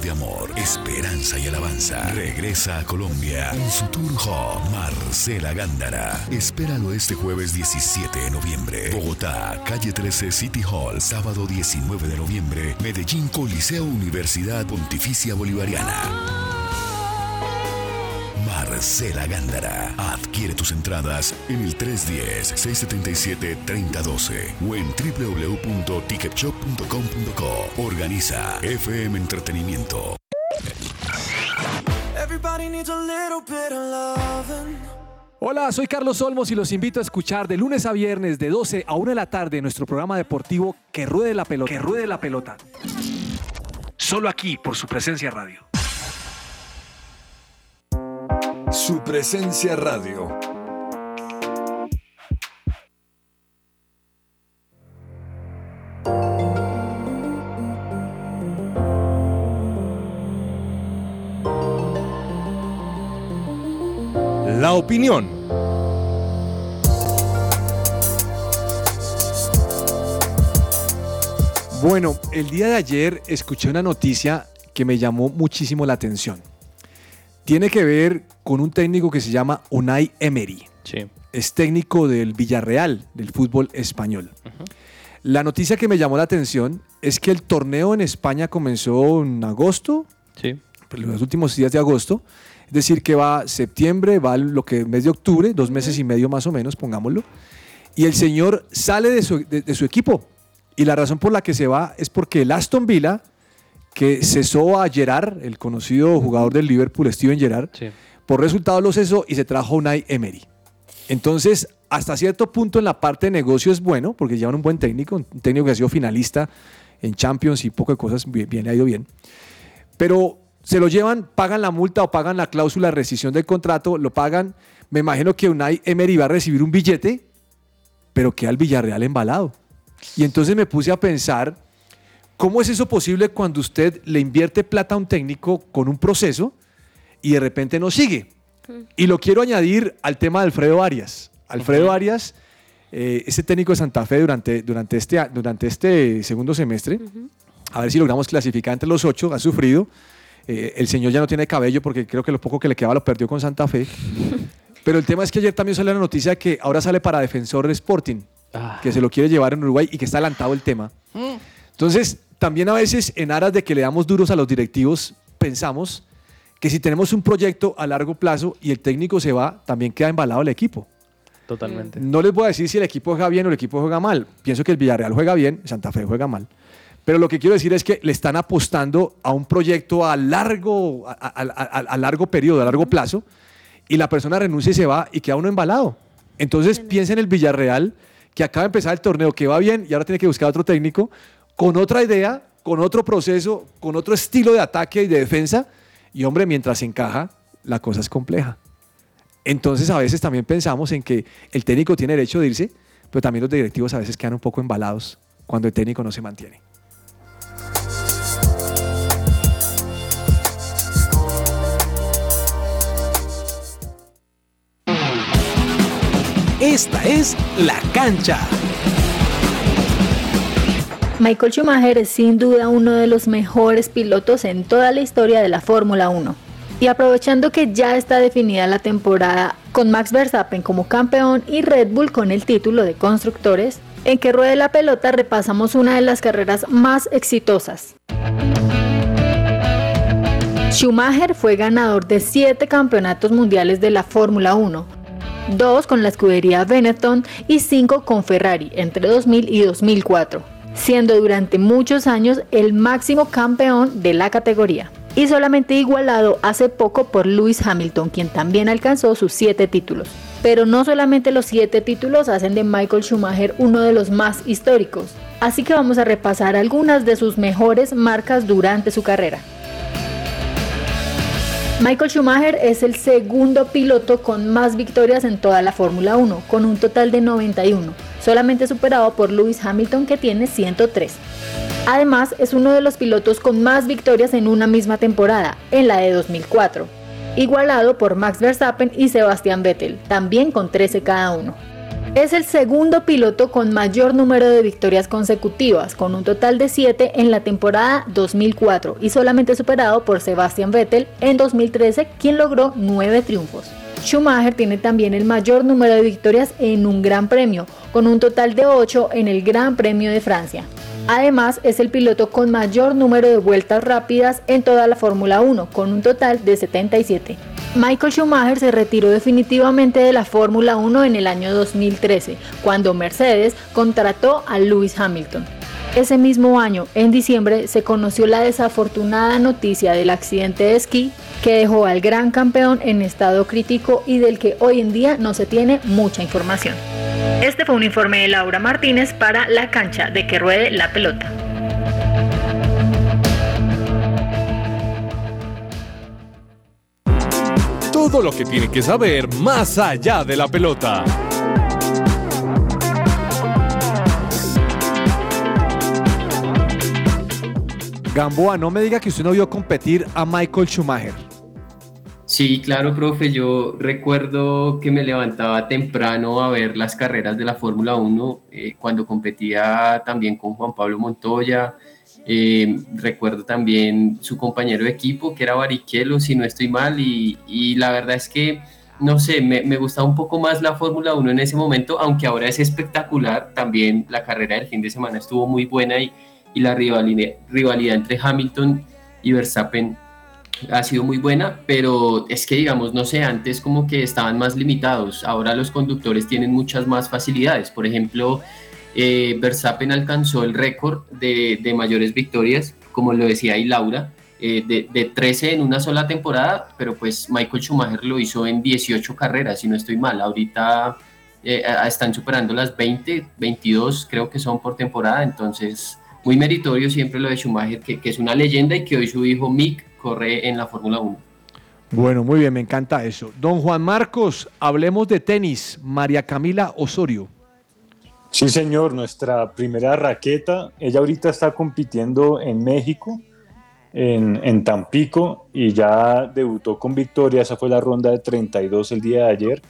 De amor, esperanza y alabanza. Regresa a Colombia en su tour home, Marcela Gándara. Espéralo este jueves 17 de noviembre. Bogotá, calle 13 City Hall, sábado 19 de noviembre. Medellín, Coliseo Universidad Pontificia Bolivariana. Marcela Gándara. Adquiere tus entradas en el 310-677-3012 o en www.ticketshop.com.co. Organiza FM Entretenimiento. Everybody needs a little bit of loving. Hola, soy Carlos Olmos y los invito a escuchar de lunes a viernes de 12 a 1 de la tarde nuestro programa deportivo Que Ruede la Pelota. Que Ruede la Pelota. Solo aquí por su presencia radio. Su presencia radio. La opinión. Bueno, el día de ayer escuché una noticia que me llamó muchísimo la atención. Tiene que ver con un técnico que se llama Unai Emery. Es técnico del Villarreal, del fútbol español. La noticia que me llamó la atención es que el torneo en España comenzó en agosto, Sí. pues, los últimos días de agosto. Es decir, que va septiembre, va lo que mes de octubre, dos meses y medio más o menos, pongámoslo. Y el señor sale de su, de- de su equipo. Y la razón por la que se va es porque el Aston Villa, que cesó a Gerard, el conocido jugador del Liverpool, Steven Gerrard, por resultados lo cesó y se trajo Unai Emery. Entonces, hasta cierto punto en la parte de negocio es bueno, porque llevan un buen técnico, un técnico que ha sido finalista en Champions y poco de cosas, bien, bien, le ha ido bien. Pero se lo llevan, pagan la multa o pagan la cláusula de rescisión del contrato, lo pagan. Me imagino que Unai Emery va a recibir un billete, pero queda el Villarreal embalado. Y entonces me puse a pensar, ¿cómo es eso posible cuando usted le invierte plata a un técnico con un proceso y de repente no sigue? Y lo quiero añadir al tema de Alfredo Arias. Alfredo Arias, eh, ese técnico de Santa Fe durante, durante, este, durante este segundo semestre, a ver si logramos clasificar entre los ocho, ha sufrido. Eh, el señor ya no tiene cabello porque creo que lo poco que le quedaba lo perdió con Santa Fe. *laughs* Pero el tema es que ayer también salió la noticia que ahora sale para Defensor Sporting, que se lo quiere llevar en Uruguay y que está adelantado el tema. Entonces, también a veces en aras de que le damos duros a los directivos, pensamos que si tenemos un proyecto a largo plazo y el técnico se va, también queda embalado el equipo. Totalmente. No les voy a decir si el equipo juega bien o el equipo juega mal. Pienso que el Villarreal juega bien, Santa Fe juega mal. Pero lo que quiero decir es que le están apostando a un proyecto a largo, a, a- a- a largo periodo, a largo plazo. y la persona renuncia y se va y queda uno embalado. Entonces piensa en el Villarreal, que acaba de empezar el torneo, que va bien y ahora tiene que buscar otro técnico, con otra idea, con otro proceso, con otro estilo de ataque y de defensa. Y hombre, mientras se encaja, la cosa es compleja. Entonces a veces también pensamos en que el técnico tiene derecho de irse, pero también los directivos a veces quedan un poco embalados cuando el técnico no se mantiene. Esta es La Cancha. Michael Schumacher es sin duda uno de los mejores pilotos en toda la historia de la Fórmula 1. Y aprovechando que ya está definida la temporada con Max Verstappen como campeón y Red Bull con el título de constructores, en que ruede la pelota repasamos una de las carreras más exitosas. Schumacher fue ganador de 7 campeonatos mundiales de la Fórmula 1, dos con la escudería Benetton y cinco con Ferrari entre 2000 y 2004, siendo durante muchos años el máximo campeón de la categoría. Y solamente igualado hace poco por Lewis Hamilton, quien también alcanzó sus siete títulos. Pero no solamente los siete títulos hacen de Michael Schumacher uno de los más históricos, así que vamos a repasar algunas de sus mejores marcas durante su carrera. Michael Schumacher es el segundo piloto con más victorias en toda la Fórmula 1, con un total de 91, solamente superado por Lewis Hamilton que tiene 103. Además, es uno de los pilotos con más victorias en una misma temporada, en la de 2004, igualado por Max Verstappen y Sebastian Vettel, también con 13 cada uno. Es el segundo piloto con mayor número de victorias consecutivas, con un total de 7 en la temporada 2004 y solamente superado por Sebastian Vettel en 2013, quien logró 9 triunfos. Schumacher tiene también el mayor número de victorias en un Gran Premio, con un total de 8 en el Gran Premio de Francia. Además, es el piloto con mayor número de vueltas rápidas en toda la Fórmula 1, con un total de 77. Michael Schumacher se retiró definitivamente de la Fórmula 1 en el año 2013, cuando Mercedes contrató a Lewis Hamilton. Ese mismo año, en diciembre, se conoció la desafortunada noticia del accidente de esquí que dejó al gran campeón en estado crítico y del que hoy en día no se tiene mucha información. Este fue un informe de Laura Martínez para La cancha de que ruede la pelota. todo lo que tiene que saber más allá de la pelota. Gamboa, no me diga que usted no vio competir a Michael Schumacher. Sí, claro, profe. Yo recuerdo que me levantaba temprano a ver las carreras de la Fórmula 1 eh, cuando competía también con Juan Pablo Montoya, eh, recuerdo también su compañero de equipo, que era Barrichello, si no estoy mal, y, la verdad es que, no sé, me, me gustaba un poco más la Fórmula 1 en ese momento, aunque ahora es espectacular. También la carrera del fin de semana estuvo muy buena y, y la rivalidad, rivalidad entre Hamilton y Verstappen ha sido muy buena, pero es que digamos, no sé, antes como que estaban más limitados, ahora los conductores tienen muchas más facilidades, por ejemplo, eh, Verstappen alcanzó el récord de, mayores victorias, como lo decía ahí Laura, eh, de, 13 en una sola temporada, pero pues Michael Schumacher lo hizo en 18 carreras, si no estoy mal. Ahorita eh, están superando las 20, 22 creo que son por temporada, entonces muy meritorio siempre lo de Schumacher, que, que es una leyenda y que hoy su hijo Mick corre en la Fórmula 1. Bueno, muy bien, me encanta eso. Don Juan Marcos, hablemos de tenis. María Camila Osorio. Sí, señor, nuestra primera raqueta, ella ahorita está compitiendo en México, en, Tampico, y ya debutó con victoria, esa fue la ronda de 32 el día de ayer,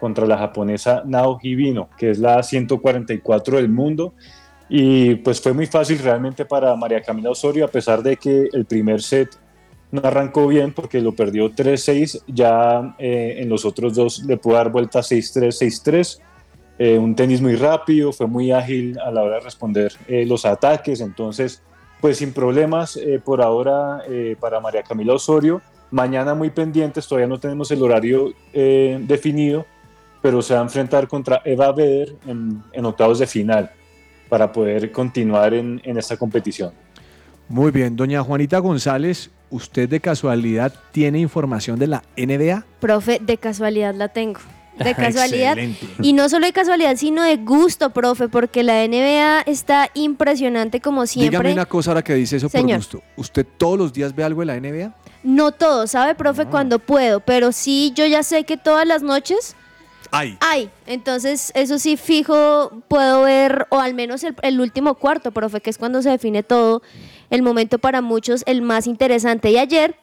contra la japonesa Nao Hibino, que es la 144 del mundo, y pues fue muy fácil realmente para María Camila Osorio, a pesar de que el primer set no arrancó bien porque lo perdió 3-6, ya eh, en los otros dos le pudo dar vuelta 6-3, 6-3 eh, un tenis muy rápido, fue muy ágil a la hora de responder eh, los ataques, entonces pues sin problemas eh, por ahora para María Camila Osorio. Mañana muy pendientes, todavía no tenemos el horario definido, pero se va a enfrentar contra Eva Beder en, octavos de final para poder continuar en, en esta competición. Muy bien, doña Juanita González, ¿usted de casualidad tiene información de la NBA? Profe, de casualidad la tengo. *laughs* De casualidad. Excelente. Y no solo de casualidad, sino de gusto, profe, porque la NBA está impresionante como siempre. Dígame una cosa ahora que dice eso por Señor. gusto. ¿Usted todos los días ve algo de la NBA? No todo, ¿sabe, profe? Cuando puedo, pero sí, yo ya sé que todas las noches Ay. hay. Entonces, eso sí, fijo, puedo ver, o al menos el, el último cuarto, profe, que es cuando se define todo, el momento para muchos, el más interesante. Y ayer,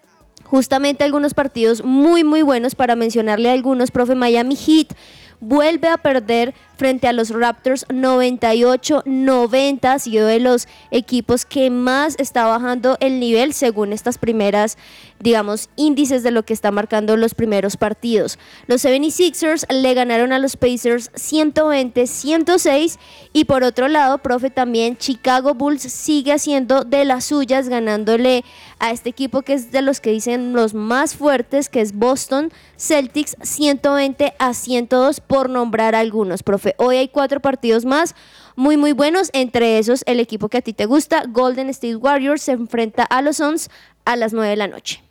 justamente algunos partidos muy, muy buenos, para mencionarle algunos, profe, Miami Heat vuelve a perder frente a los Raptors 98-90, ha sido de los equipos que más está bajando el nivel según estas primeras, digamos, índices de lo que está marcando los primeros partidos. Los 76ers le ganaron a los Pacers 120-106 y por otro lado, profe, también Chicago Bulls sigue haciendo de las suyas ganándole a este equipo que es de los que dicen los más fuertes, que es Boston Celtics 120 a 102 por nombrar algunos, profe. Hoy hay cuatro partidos más muy muy buenos, entre esos el equipo que a ti te gusta, Golden State Warriors se enfrenta a los Suns a las 9 de la noche.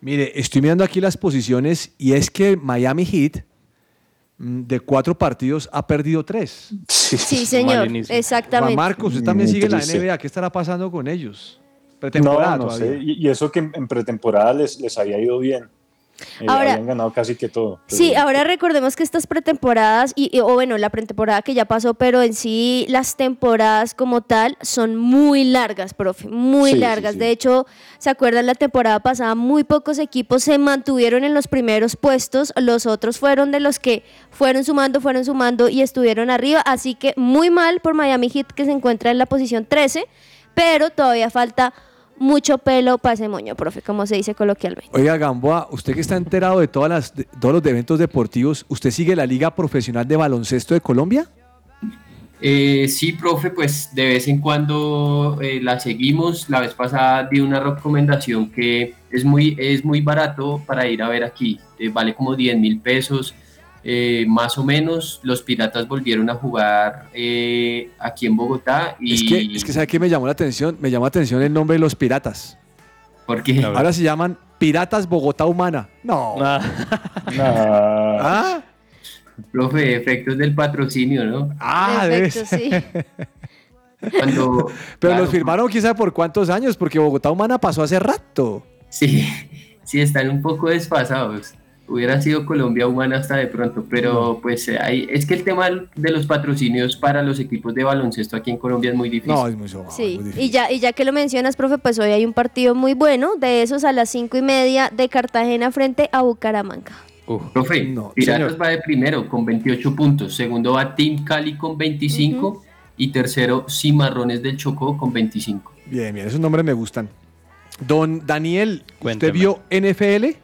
Mire, estoy mirando aquí las posiciones y es que Miami Heat mm, de cuatro partidos ha perdido tres. Sí, señor, exactamente. Juan Marcos, usted también sigue la. NBA. ¿Qué estará pasando con ellos? Pretemporada No, no todavía. sé. Y, eso que en, en pretemporada les, les había ido bien. Eh, Ahora- habían ganado casi que todo. Sí, ahora recordemos que estas pretemporadas, y, y- o bueno, la pretemporada que ya pasó, pero en sí las temporadas como tal son muy largas, profe, muy Sí, sí, largas. sí. De hecho, ¿se acuerdan la temporada pasada? Muy pocos equipos se mantuvieron en los primeros puestos, los otros fueron de los que fueron sumando, fueron sumando y estuvieron arriba, así que muy mal por Miami Heat que se encuentra en la posición 13, pero todavía falta mucho pelo para ese moño, profe, como se dice coloquialmente. Oiga, Gamboa, usted que está enterado de, todas las, de todos los eventos deportivos, ¿usted sigue la Liga Profesional de Baloncesto de Colombia? Eh, sí, profe, pues de vez en cuando eh, la seguimos. La vez pasada di una recomendación que es muy, es muy barato para ir a ver aquí. Eh, vale como 10 mil pesos. Eh, más o menos los Piratas volvieron a jugar eh, aquí en Bogotá y Es que, es que ¿sabe qué me llamó la atención? Me llamó la atención el nombre de los piratas. ¿Por qué? Ahora se llaman Piratas Bogotá Humana. No. *laughs* Ah. Profe, efectos del patrocinio, ¿no? Ah, ser. *laughs* Cuando, Pero claro, los firmaron sabe por cuántos años, porque Bogotá Humana pasó hace rato. Sí, *laughs* sí, están un poco desfasados. Hubiera sido Colombia humana hasta de pronto, pero pues eh, hay, es que el tema de los patrocinios para los equipos de baloncesto aquí en Colombia es muy difícil. No, es muy Sí, y ya, y ya que lo mencionas, profe, pues hoy hay un partido muy bueno, de esos a las cinco y media de Cartagena frente a Bucaramanga. Profe, Piratas va de primero con 28 puntos, segundo va Team Cali con 25 y tercero Cimarrones del Chocó con 25. Bien, bien, esos nombres me gustan. Don Daniel, ¿usted Cuénteme. vio NFL?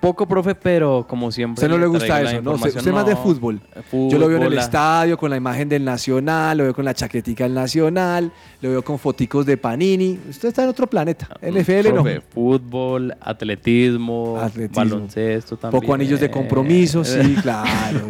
Poco, profe, pero como siempre. ¿Usted no le gusta eso, no? Usted, es más de No, fútbol. fútbol, Yo lo veo en el la- estadio con la imagen del Nacional, lo veo con la chaquetica del Nacional, lo veo con foticos de Panini. Usted está en otro planeta. NFL no. Profe, fútbol, atletismo, Atletismo. baloncesto también. Poco anillos de compromiso, sí, *laughs* claro.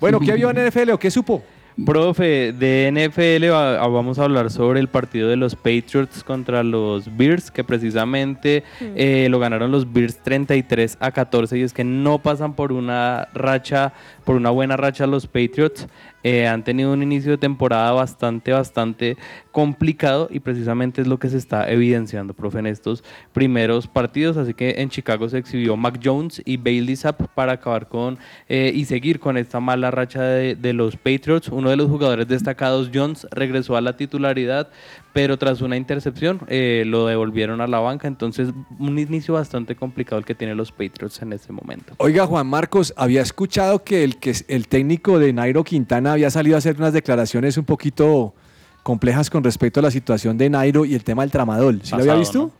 Bueno, ¿qué vio en NFL o qué supo? Profe, de NFL va- vamos a hablar sobre el partido de los Patriots contra los Bears, que precisamente eh, lo ganaron los Bears 33 a 14 y es que no pasan por una racha, por una buena racha los Patriots. Eh, han tenido un inicio de temporada bastante, bastante complicado y precisamente es lo que se está evidenciando, profe, en estos primeros partidos. Así que en Chicago se exhibió Mac Jones y Bailey Zapp para acabar con eh, y seguir con esta mala racha de, de los Patriots. Uno de los jugadores destacados, Jones, regresó a la titularidad, pero tras una intercepción eh, lo devolvieron a la banca. Entonces, un inicio bastante complicado el que tienen los Patriots en este momento. Oiga, Juan Marcos, había escuchado que el, que el técnico de Nairo Quintana había salido a hacer unas declaraciones un poquito complejas con respecto a la situación de Nairo y el tema del tramadol. ¿Sí lo había visto?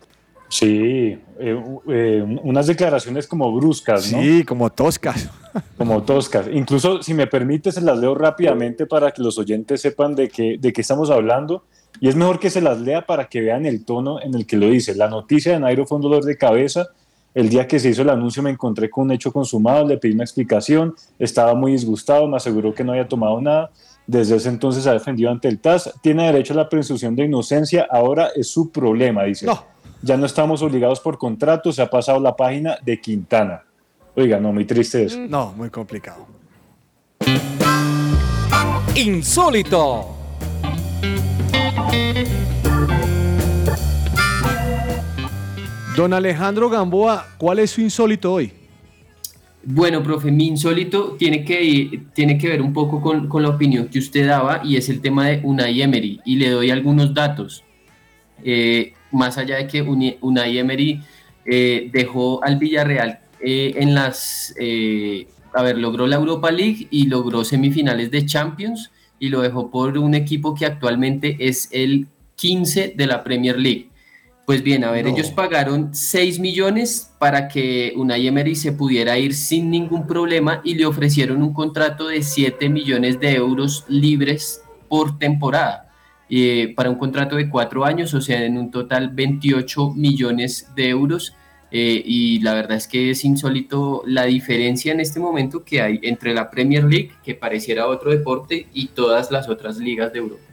Sí, eh, eh, unas declaraciones como bruscas, ¿no? Sí, como toscas. *laughs* Como toscas. Incluso, si me permite, se las leo rápidamente para que los oyentes sepan de qué, de qué estamos hablando. Y es mejor que se las lea para que vean el tono en el que lo dice. La noticia de Nairo fue un dolor de cabeza. El día que se hizo el anuncio me encontré con un hecho consumado, le pedí una explicación, estaba muy disgustado, me aseguró que no había tomado nada. Desde ese entonces ha defendido ante el TAS. Tiene derecho a la presunción de inocencia, ahora es su problema, dice. ya no estamos obligados por contrato, se ha pasado la página de Quintana. Oiga, no, muy triste eso. No, muy complicado. Insólito. Don Alejandro Gamboa, ¿cuál es su insólito hoy? Bueno, profe, mi insólito tiene que, tiene que ver un poco con, con la opinión que usted daba y es el tema de Unai Emery y le doy algunos datos. Eh, más allá de que Unai Emery eh, dejó al Villarreal eh, en las... a ver, logró la Europa League y logró semifinales de Champions y lo dejó por un equipo que actualmente es el 15 de la Premier League. Pues bien, a ver, No. ellos pagaron 6 millones para que Unai Emery se pudiera ir sin ningún problema y le ofrecieron un contrato de 7 millones de euros libres por temporada. eh, para un contrato de 4 años, o sea, en un total 28 millones de euros. eh, y la verdad es que es insólito la diferencia en este momento que hay entre la Premier League, que pareciera otro deporte, y todas las otras ligas de Europa.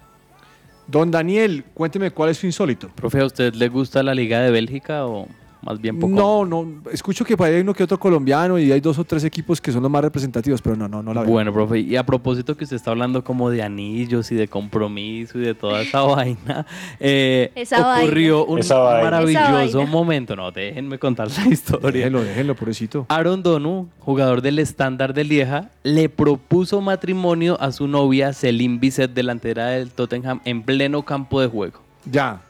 Don Daniel, cuénteme cuál es su insólito. Profe, ¿a usted le gusta la Liga de Bélgica o más bien poco? No, no, escucho que hay uno que otro colombiano y hay dos o tres equipos que son los más representativos, pero no, no, no la veo. Bueno, profe, y a propósito que usted está hablando como de anillos y de compromiso y de toda esa *laughs* vaina, eh, Esa ocurrió vaina. un Esa vaina. Esa maravilloso vaina. momento. No, déjenme contar la *laughs* historia. Déjenlo, déjenlo, pobrecito. Aaron Donu, jugador del estándar de Lieja, le propuso matrimonio a su novia Celine Bisset, delantera del Tottenham, en pleno campo de juego. Ya.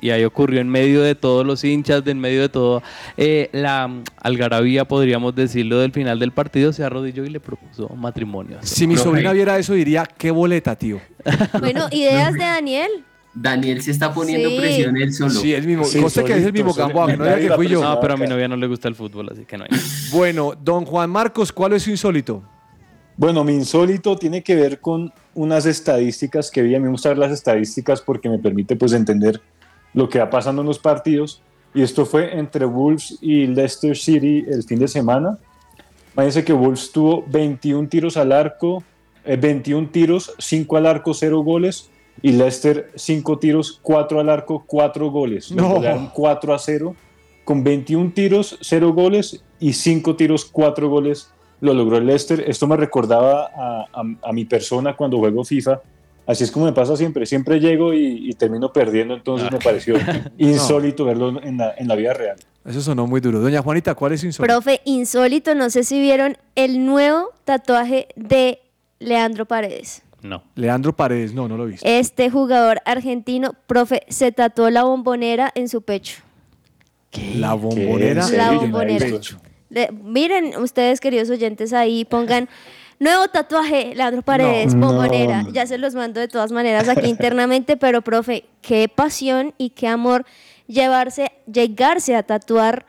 Y ahí ocurrió en medio de todos los hinchas, de en medio de todo eh, la algarabía, podríamos decirlo, del final del partido, se arrodilló y le propuso matrimonio. Si mi sobrina viera eso, diría, qué boleta, tío. *laughs* Bueno, ideas de Daniel. Daniel se está poniendo Sí. presión él solo. Sí, el mismo. Sí, conste que es el mismo solito, que no solito. que fui yo. No, pero a mi novia no le gusta el fútbol, así que no hay. *laughs* Bueno, don Juan Marcos, ¿cuál es su insólito? Bueno, mi insólito tiene que ver con unas estadísticas que vi. A mí me gusta ver las estadísticas porque me permite pues entender lo que va pasando en los partidos. Y esto fue entre Wolves y Leicester City el fin de semana. Imagínense que Wolves tuvo 21 tiros al arco, eh, 21 tiros, 5 al arco, 0 goles. Y Leicester 5 tiros, 4 al arco, 4 goles. No. golearon 4 a 0. Con 21 tiros, 0 goles y 5 tiros, 4 goles lo logró el Leicester. Esto me recordaba a, a- a mi persona cuando juego FIFA. Así es como me pasa siempre. Siempre llego y, y termino perdiendo, entonces me pareció *laughs* insólito verlo en la, en la vida real. Eso sonó muy duro. Doña Juanita, ¿cuál es insólito? Profe, insólito, no sé si vieron el nuevo tatuaje de Leandro Paredes. No. Leandro Paredes, no, no lo he visto. Este jugador argentino, profe, se tatuó la bombonera en su pecho. La bombonera. ¿En serio? La bombonera. Le- miren, ustedes, queridos oyentes, ahí pongan nuevo tatuaje, Leandro Paredes, No, bombonera. no. Ya se los mando de todas maneras aquí *laughs* internamente, pero profe, qué pasión y qué amor llevarse, llegarse a tatuar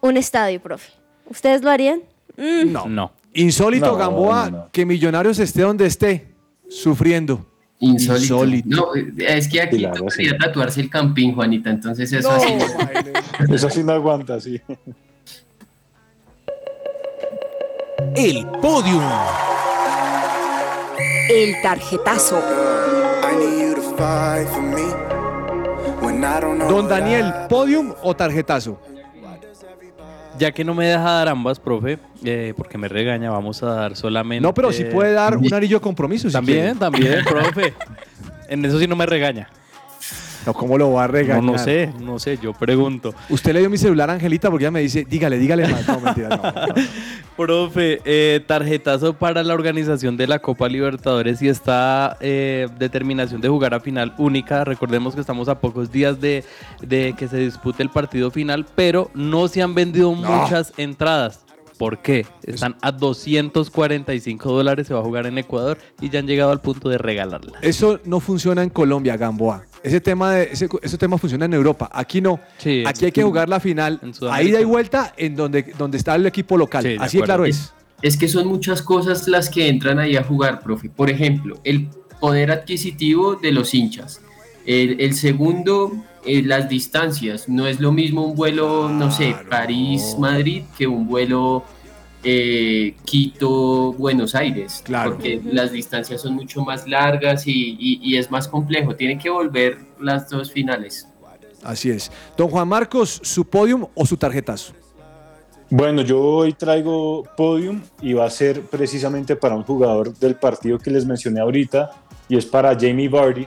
un estadio, profe. ¿Ustedes lo harían? Mm. No. No. Insólito, No, Gamboa, no, no. que Millonarios esté donde esté, sufriendo. Insólito. Insólito. No, es que aquí verdad, tocaría sí. tatuarse el campín, Juanita, entonces eso así. Eso sí no aguanta, sí. El podium. El tarjetazo. Don Daniel, ¿podium o tarjetazo? Ya que no me deja dar ambas, profe, eh, porque me regaña, vamos a dar solamente. No, pero si puede dar un anillo de compromiso. si También, quiere. también, *laughs* profe. En eso sí no me regaña. No, ¿cómo lo va a regañar? No, no sé, no sé, yo pregunto. Usted le dio mi celular a Angelita porque ella me dice, dígale, dígale más. No, mentira, no, no. *laughs* Profe, eh, tarjetazo para la organización de la Copa Libertadores y esta eh, determinación de jugar a final única. Recordemos que estamos a pocos días de, de que se dispute el partido final, pero no se han vendido muchas entradas. ¿Por qué? Están a 245 dólares, se va a jugar en Ecuador y ya han llegado al punto de regalarla. Eso no funciona en Colombia, Gamboa. Ese tema, de, ese, ese tema funciona en Europa. Aquí no. Sí. Aquí hay que jugar la final En a ida y vuelta en donde, donde está el equipo local. Sí, Así de claro es. Es que son muchas cosas las que entran ahí a jugar, profe. Por ejemplo, el poder adquisitivo de los hinchas. El, el segundo, eh, las distancias. No es lo mismo un vuelo, no sé, París-Madrid que un vuelo eh, Quito-Buenos Aires. Claro. Porque las distancias son mucho más largas y, y- y es más complejo. Tiene que volver las dos finales. Así es. Don Juan Marcos, ¿su podium o su tarjetazo? Bueno, yo hoy traigo podium y va a ser precisamente para un jugador del partido que les mencioné ahorita y es para Jamie Vardy,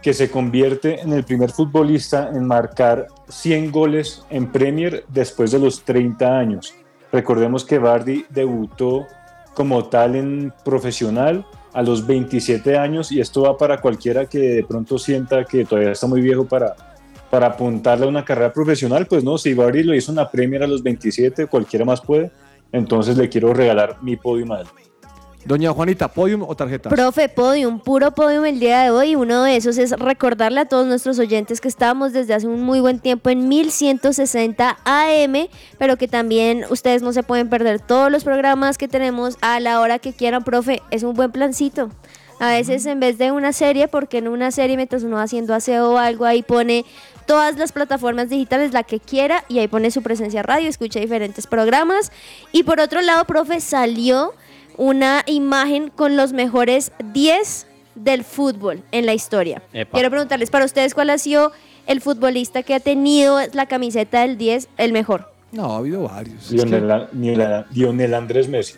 que se convierte en el primer futbolista en marcar 100 goles en Premier después de los 30 años. Recordemos que Vardy debutó como tal en profesional a los 27 años y esto va para cualquiera que de pronto sienta que todavía está muy viejo para, para apuntarle a una carrera profesional, pues no, si Barry lo hizo en la Premier a los 27, cualquiera más puede, entonces le quiero regalar mi podium a él. Doña Juanita, ¿podium o tarjeta? Profe, podium, puro podium el día de hoy. Uno de esos es recordarle a todos nuestros oyentes que estábamos desde hace un muy buen tiempo en 1160 AM, pero que también ustedes no se pueden perder todos los programas que tenemos a la hora que quieran, profe. Es un buen plancito. A veces en vez de una serie, porque en una serie mientras uno va haciendo aseo o algo, ahí pone todas las plataformas digitales, la que quiera, y ahí pone su presencia radio, escucha diferentes programas. Y por otro lado, profe, salió una imagen con los mejores 10 del fútbol en la historia. Epa. Quiero preguntarles para ustedes cuál ha sido el futbolista que ha tenido la camiseta del 10 el mejor. No, ha habido varios. Lionel, que- Lionel- Lionel Andrés Messi.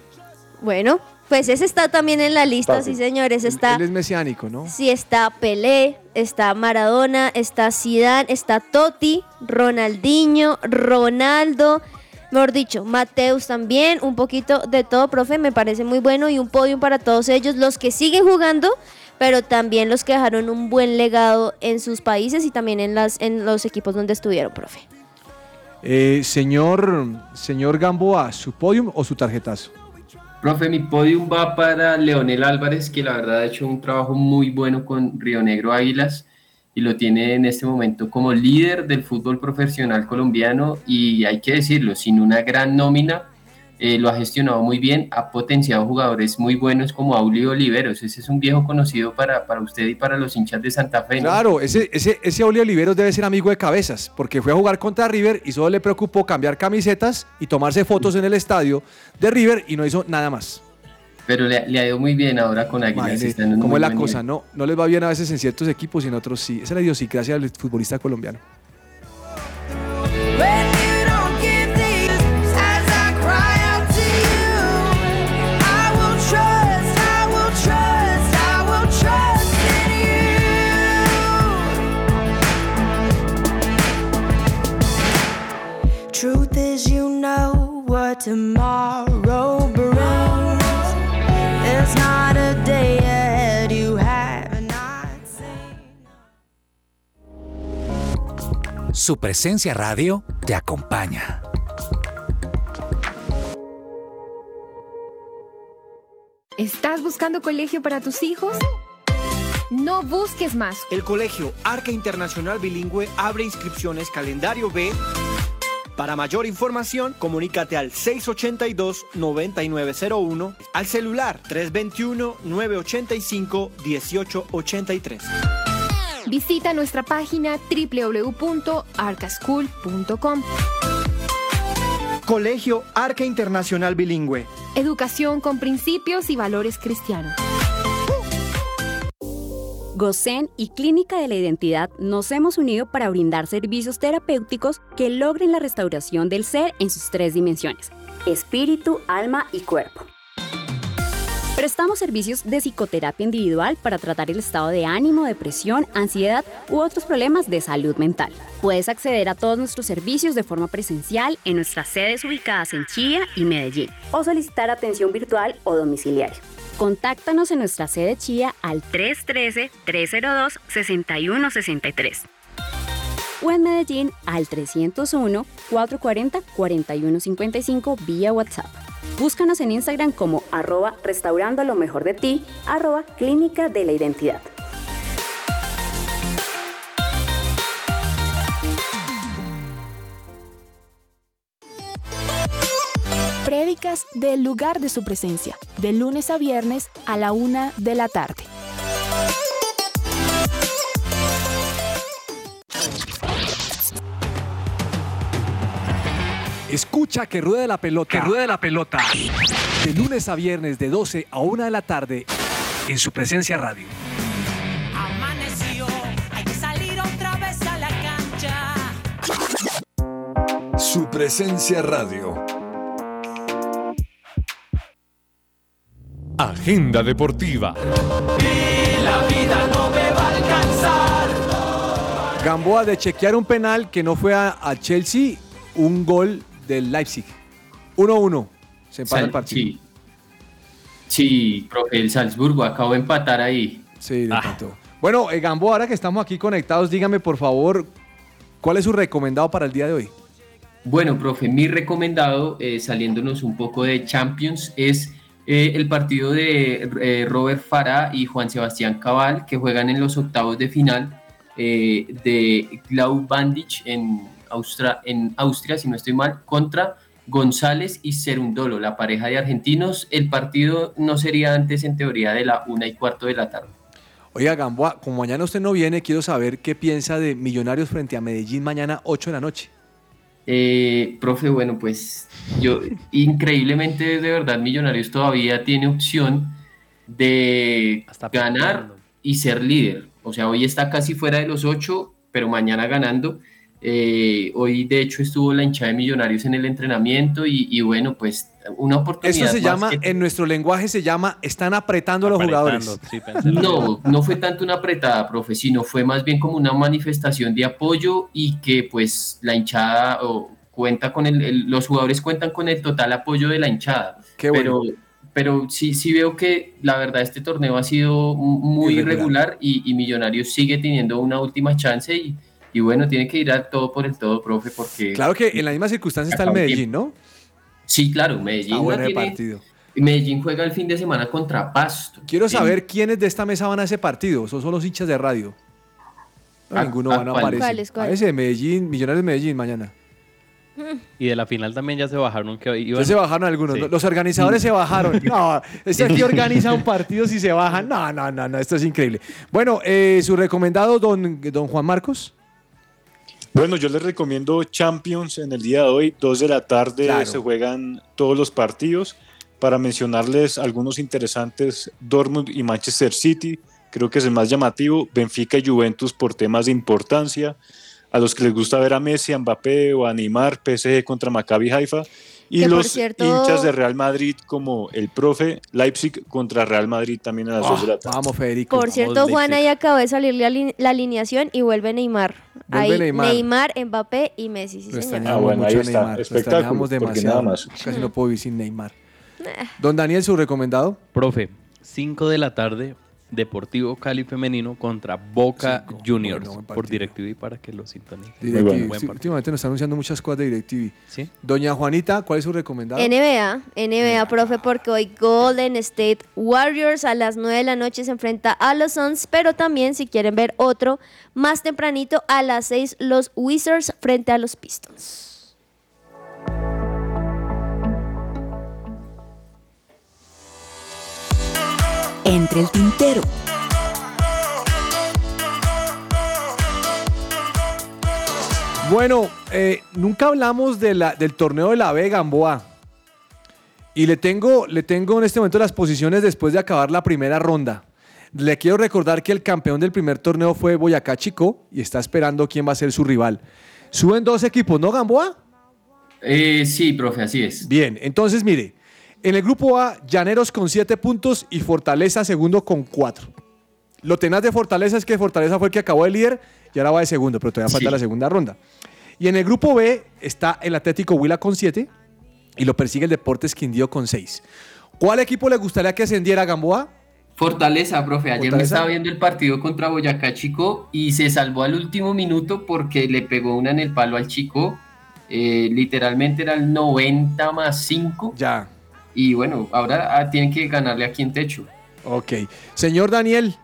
Bueno, pues ese está también en la lista, Fácil. sí señores, está Él es mesiánico, ¿no? Sí, está Pelé, está Maradona, está Zidane, está Totti, Ronaldinho, Ronaldo, mejor dicho, Mateus también, un poquito de todo, profe, me parece muy bueno y un podium para todos ellos, los que siguen jugando, pero también los que dejaron un buen legado en sus países y también en, las, en los equipos donde estuvieron, profe. Eh, señor, señor Gamboa, ¿su podium o su tarjetazo? Profe, mi podium va para Leonel Álvarez, que la verdad ha hecho un trabajo muy bueno con Río Negro Águilas y lo tiene en este momento como líder del fútbol profesional colombiano y hay que decirlo, sin una gran nómina, eh, lo ha gestionado muy bien, ha potenciado jugadores muy buenos como Aulio Oliveros, ese es un viejo conocido para, para usted y para los hinchas de Santa Fe. ¿no? Claro, ese, ese, ese Oli Oliveros debe ser amigo de cabezas, porque fue a jugar contra River y solo le preocupó cambiar camisetas y tomarse fotos en el estadio de River y no hizo nada más. Pero le, le ha ido muy bien ahora con Águilas. ¿Cómo es la cosa? nivel. No, no les va bien a veces en ciertos equipos y en otros sí. Esa es la idiosincrasia del futbolista colombiano. Truth is, you know what tomorrow Su presencia radio te acompaña. ¿Estás buscando colegio para tus hijos? No busques más. El colegio Arca Internacional Bilingüe abre inscripciones calendario B. Para mayor información, comunícate al 682-9901, al celular 321-985-1883. Visita nuestra página www.arcaschool.com. Colegio Arca Internacional Bilingüe. Educación con principios y valores cristianos. GOSEN y Clínica de la Identidad nos hemos unido para brindar servicios terapéuticos que logren la restauración del ser en sus tres dimensiones, espíritu, alma y cuerpo. Prestamos servicios de psicoterapia individual para tratar el estado de ánimo, depresión, ansiedad u otros problemas de salud mental. Puedes acceder a todos nuestros servicios de forma presencial en nuestras sedes ubicadas en Chía y Medellín o solicitar atención virtual o domiciliaria. Contáctanos en nuestra sede Chía al 313-302-6163 o en Medellín al 301-440-4155 vía WhatsApp. Búscanos en Instagram como arroba restaurando lo mejor de ti, arroba clínica de la identidad. Prédicas del lugar de su presencia, de lunes a viernes a la una de la tarde. Escucha que ruede la pelota. Que ruede la pelota. De lunes a viernes de 12 a 1 de la tarde en su presencia radio. Amaneció, hay que salir otra vez a la cancha. Su presencia radio. Agenda deportiva. la vida no me va a alcanzar. Gamboa de chequear un penal que no fue a, a Chelsea, un gol del Leipzig. 1-1. Se empata Sal- el partido. Sí. Sí, profe, el Salzburgo acabó de empatar ahí. Sí, le empató. Bueno, eh, Gamboa, ahora que estamos aquí conectados, dígame por favor, ¿cuál es su recomendado para el día de hoy? Bueno, profe, mi recomendado, eh, saliéndonos un poco de Champions, es eh, el partido de eh, Robert Farah y Juan Sebastián Cabal, que juegan en los octavos de final eh, de Glau Bandich en, Austra- en Austria, si no estoy mal, contra González y Cerundolo, la pareja de argentinos. El partido no sería antes, en teoría, de la una y cuarto de la tarde. Oiga, Gamboa, como mañana usted no viene, quiero saber qué piensa de Millonarios frente a Medellín mañana 8 de la noche. Eh, profe, bueno, pues yo increíblemente de verdad Millonarios todavía tiene opción de ganar y ser líder. O sea, hoy está casi fuera de los ocho, pero mañana ganando. Eh, hoy de hecho estuvo la hinchada de Millonarios en el entrenamiento y, y bueno, pues una oportunidad. Esto se más llama, que- en nuestro lenguaje se llama, están apretando a los jugadores. No, no fue tanto una apretada, profe, sino fue más bien como una manifestación de apoyo y que pues la hinchada o, cuenta con el, el- los jugadores cuentan con el total apoyo de la hinchada. Qué bueno. Pero, pero sí, sí veo que la verdad este torneo ha sido muy Irregular. irregular y, y Millonarios sigue teniendo una última chance y, y bueno, tiene que ir a todo por el todo, profe, porque... Claro que en la misma circunstancia está el Medellín, ¿no? Sí, claro, Medellín, Está no bueno el tiene- partido. Medellín juega el fin de semana contra Pasto. Quiero saber quiénes de esta mesa van a ese partido. Esos son los hinchas de radio. No, ¿A- ninguno a van a cuál? aparecer. ¿Cuáles, A ese de Medellín, Millonarios de Medellín mañana. Y de la final también ya se bajaron. Que iban- Ya se bajaron algunos. Sí. Los organizadores se bajaron. *laughs* No, este aquí organiza un partido si se bajan. No, no, no, no, esto es increíble. Bueno, eh, su recomendado, don, don Juan Marcos. Bueno, yo les recomiendo Champions en el día de hoy, 2 de la tarde Claro. se juegan todos los partidos. Para mencionarles algunos interesantes, Dortmund y Manchester City, creo que es el más llamativo, Benfica y Juventus por temas de importancia, a los que les gusta ver a Messi, a Mbappé o a Neymar, PSG contra Maccabi Haifa, y los cierto- hinchas de Real Madrid como el profe Leipzig contra Real Madrid también a las 2 de la tarde. Vamos, Federico. Por cierto, Juan, ahí acabó de salir la, ali- la alineación y vuelve Neymar. Ahí Neymar. Neymar, Mbappé y Messi. Sí, Lo señor. Ah, bueno, mucho ahí está. Neymar. Lo Espectáculo, demasiado. nada más. Casi no puedo vivir sin Neymar. Don Daniel, su recomendado. Profe, 5 de la tarde, Deportivo Cali Femenino contra Boca Juniors. por DirecTV para que lo sintonicen. DirecTV. Buen Sí, partido. últimamente nos están anunciando muchas cosas de DirecTV. Sí. Doña Juanita, ¿cuál es su recomendado? NBA, NBA, profe, porque hoy Golden State Warriors a las 9 de la noche se enfrenta a los Suns, pero también si quieren ver otro más tempranito a las 6 los Wizards frente a los Pistons. Entre el tintero. Bueno, eh, nunca hablamos de la- del torneo de la B Gamboa. Y le tengo, le tengo en este momento las posiciones después de acabar la primera ronda. Le quiero recordar que el campeón del primer torneo fue Boyacá Chico y está esperando quién va a ser su rival. Suben dos equipos, ¿no, Gamboa? Eh, sí, profe, así es. Bien, entonces mire, en el grupo A, Llaneros con 7 puntos y Fortaleza segundo con 4. Lo tenaz de Fortaleza es que Fortaleza fue el que acabó de líder y ahora va de segundo, pero todavía falta Sí. la segunda ronda. Y en el grupo B está el Atlético Huila con 7 y lo persigue el Deportes Quindío con 6. ¿Cuál equipo le gustaría que ascendiera Gamboa? Fortaleza, profe. Ayer me estaba viendo el partido contra Boyacá Chico y se salvó al último minuto porque le pegó una en el palo al Chico. Eh, literalmente era el 90 más 5. Ya. Y bueno, ahora ah, tienen que ganarle aquí en techo. Ok. Señor Daniel.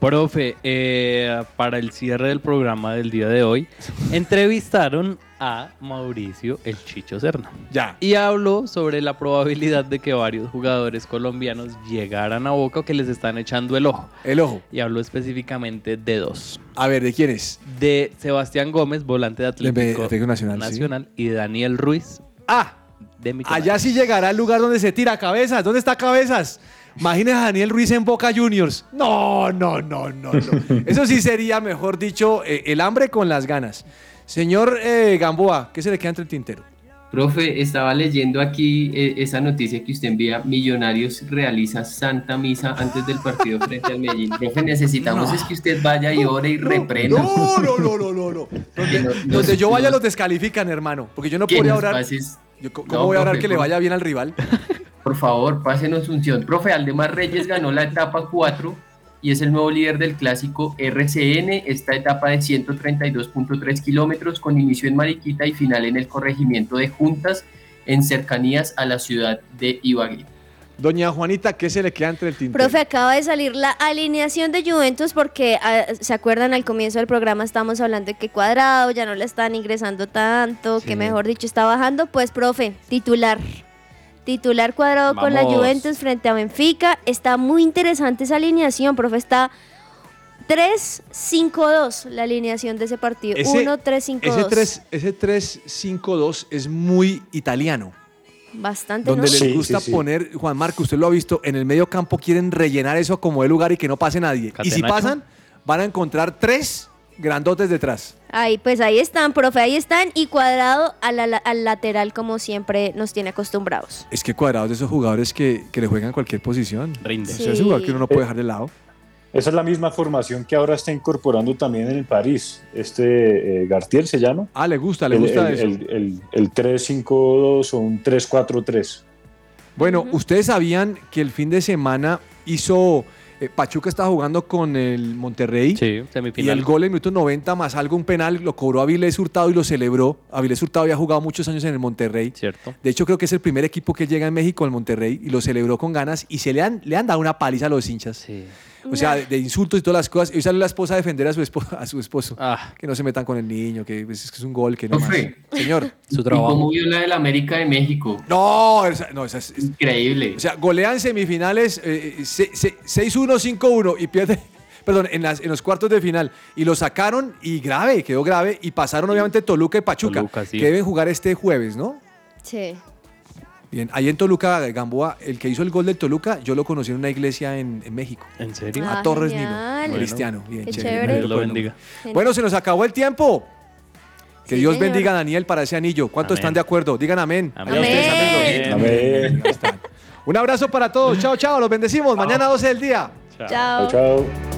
Profe, eh, para el cierre del programa del día de hoy, entrevistaron a Mauricio el Chicho Serna. Ya. Y habló sobre la probabilidad de que varios jugadores colombianos llegaran a Boca o que les están echando el ojo. El ojo. Y habló específicamente de dos. A ver, ¿de quién es? De Sebastián Gómez, volante de Atlético, Atlético Nacional, sí. y de Daniel Ruiz. Ah, de mi Allá sí llegará al lugar donde se tira cabezas. ¿Dónde está cabezas? Imagínese a Daniel Ruiz en Boca Juniors. No, no, no, no, no. *laughs* Eso sí sería, mejor dicho, eh, el hambre con las ganas. Señor eh, Gamboa, ¿qué se le queda entre el tintero? Profe, estaba leyendo aquí eh, esa noticia que usted envía. Millonarios realiza Santa Misa antes del partido frente al Medellín. Profe, necesitamos No. es que usted vaya y ore y reprenda. No, no, no, no, no, no. *laughs* Donde, donde yo vaya los descalifican, hermano. Porque yo no podría orar. pases- Yo, ¿Cómo No, voy a orar profe, que le vaya bien al rival? *laughs* Por favor, pásenos unción. Profe, Aldemar Reyes ganó la etapa 4 y es el nuevo líder del clásico RCN. Esta etapa de 132.3 kilómetros con inicio en Mariquita y final en el corregimiento de Juntas en cercanías a la ciudad de Ibagué. Doña Juanita, ¿qué se le queda entre el tintero? Profe, acaba de salir la alineación de Juventus porque, ah, ¿se acuerdan? Al comienzo del programa estábamos hablando de que Cuadrado ya no le están ingresando tanto, Sí. que mejor dicho está bajando. Pues, profe, titular. Titular Cuadrado con la. Juventus frente a Benfica. Está muy interesante esa alineación, profe. Está 3-5-2 la alineación de ese partido. Ese- 1-3-5-2. Ese 3, ese 3-5-2 es muy italiano. Bastante, Donde ¿no? les Sí, gusta sí, sí. poner, Juan Marco, usted lo ha visto, en el medio campo quieren rellenar eso como de lugar y que no pase nadie. Y si pasan, van a encontrar tres grandotes detrás. Ahí, pues ahí están, profe, ahí están. Y Cuadrado a la- la- al lateral, como siempre nos tiene acostumbrados. Es que cuadrados de esos jugadores que, que le juegan cualquier posición. Rinde. Ese es un jugador que uno no puede dejar de lado. Esa es la misma formación que ahora está incorporando también en el París. Este eh, Gartier se llama. Ah, le gusta, le El- gusta el, eso. el- el- el 3-5-2 o un 3-4-3. Bueno, ustedes sabían que el fin de semana hizo. eh, Pachuca estaba jugando con el Monterrey. Sí, Y semifinal. el gol en minuto 90 más algo, un penal, lo cobró Avilés Hurtado y lo celebró. Avilés Hurtado había jugado muchos años en el Monterrey. Cierto. De hecho, creo que es el primer equipo que llega en México, el Monterrey, y lo celebró con ganas y se le han, le han dado una paliza a los hinchas. Sí. O sea, de, de insultos y todas las cosas. Y hoy sale la esposa a defender a su, espo- a su esposo. Ah, Que no se metan con el niño, que es, que es un gol, que no más. Señor. *laughs* su ¿Y trabajo. cómo vio la del América de México? No, esa, no, esa es, es- Increíble. O sea, golean semifinales eh, se- se- 6-1, 5-1 y pierde. *laughs* Perdón, en, las, en los cuartos de final. Y lo sacaron y grave, quedó grave. Y pasaron obviamente Toluca y Pachuca, Toluca, sí. que deben jugar este jueves, ¿no? Sí. Bien, ahí en Toluca, Gamboa, el que hizo el gol del Toluca, yo lo conocí en una iglesia en, en México. ¿En serio? Ah, a Torres genial. Nilo, cristiano. Bien, Qué chévere, chévere. Dios lo bendiga. Bueno, se nos acabó el tiempo. Que Sí, Dios señor. bendiga a Daniel para ese anillo. ¿Cuántos Amén. están de acuerdo? Digan amén. Amén. Ustedes, amén. Un abrazo para todos. Chao, chao. Los bendecimos. Mañana 12 del día. Chao. Chao. Chao.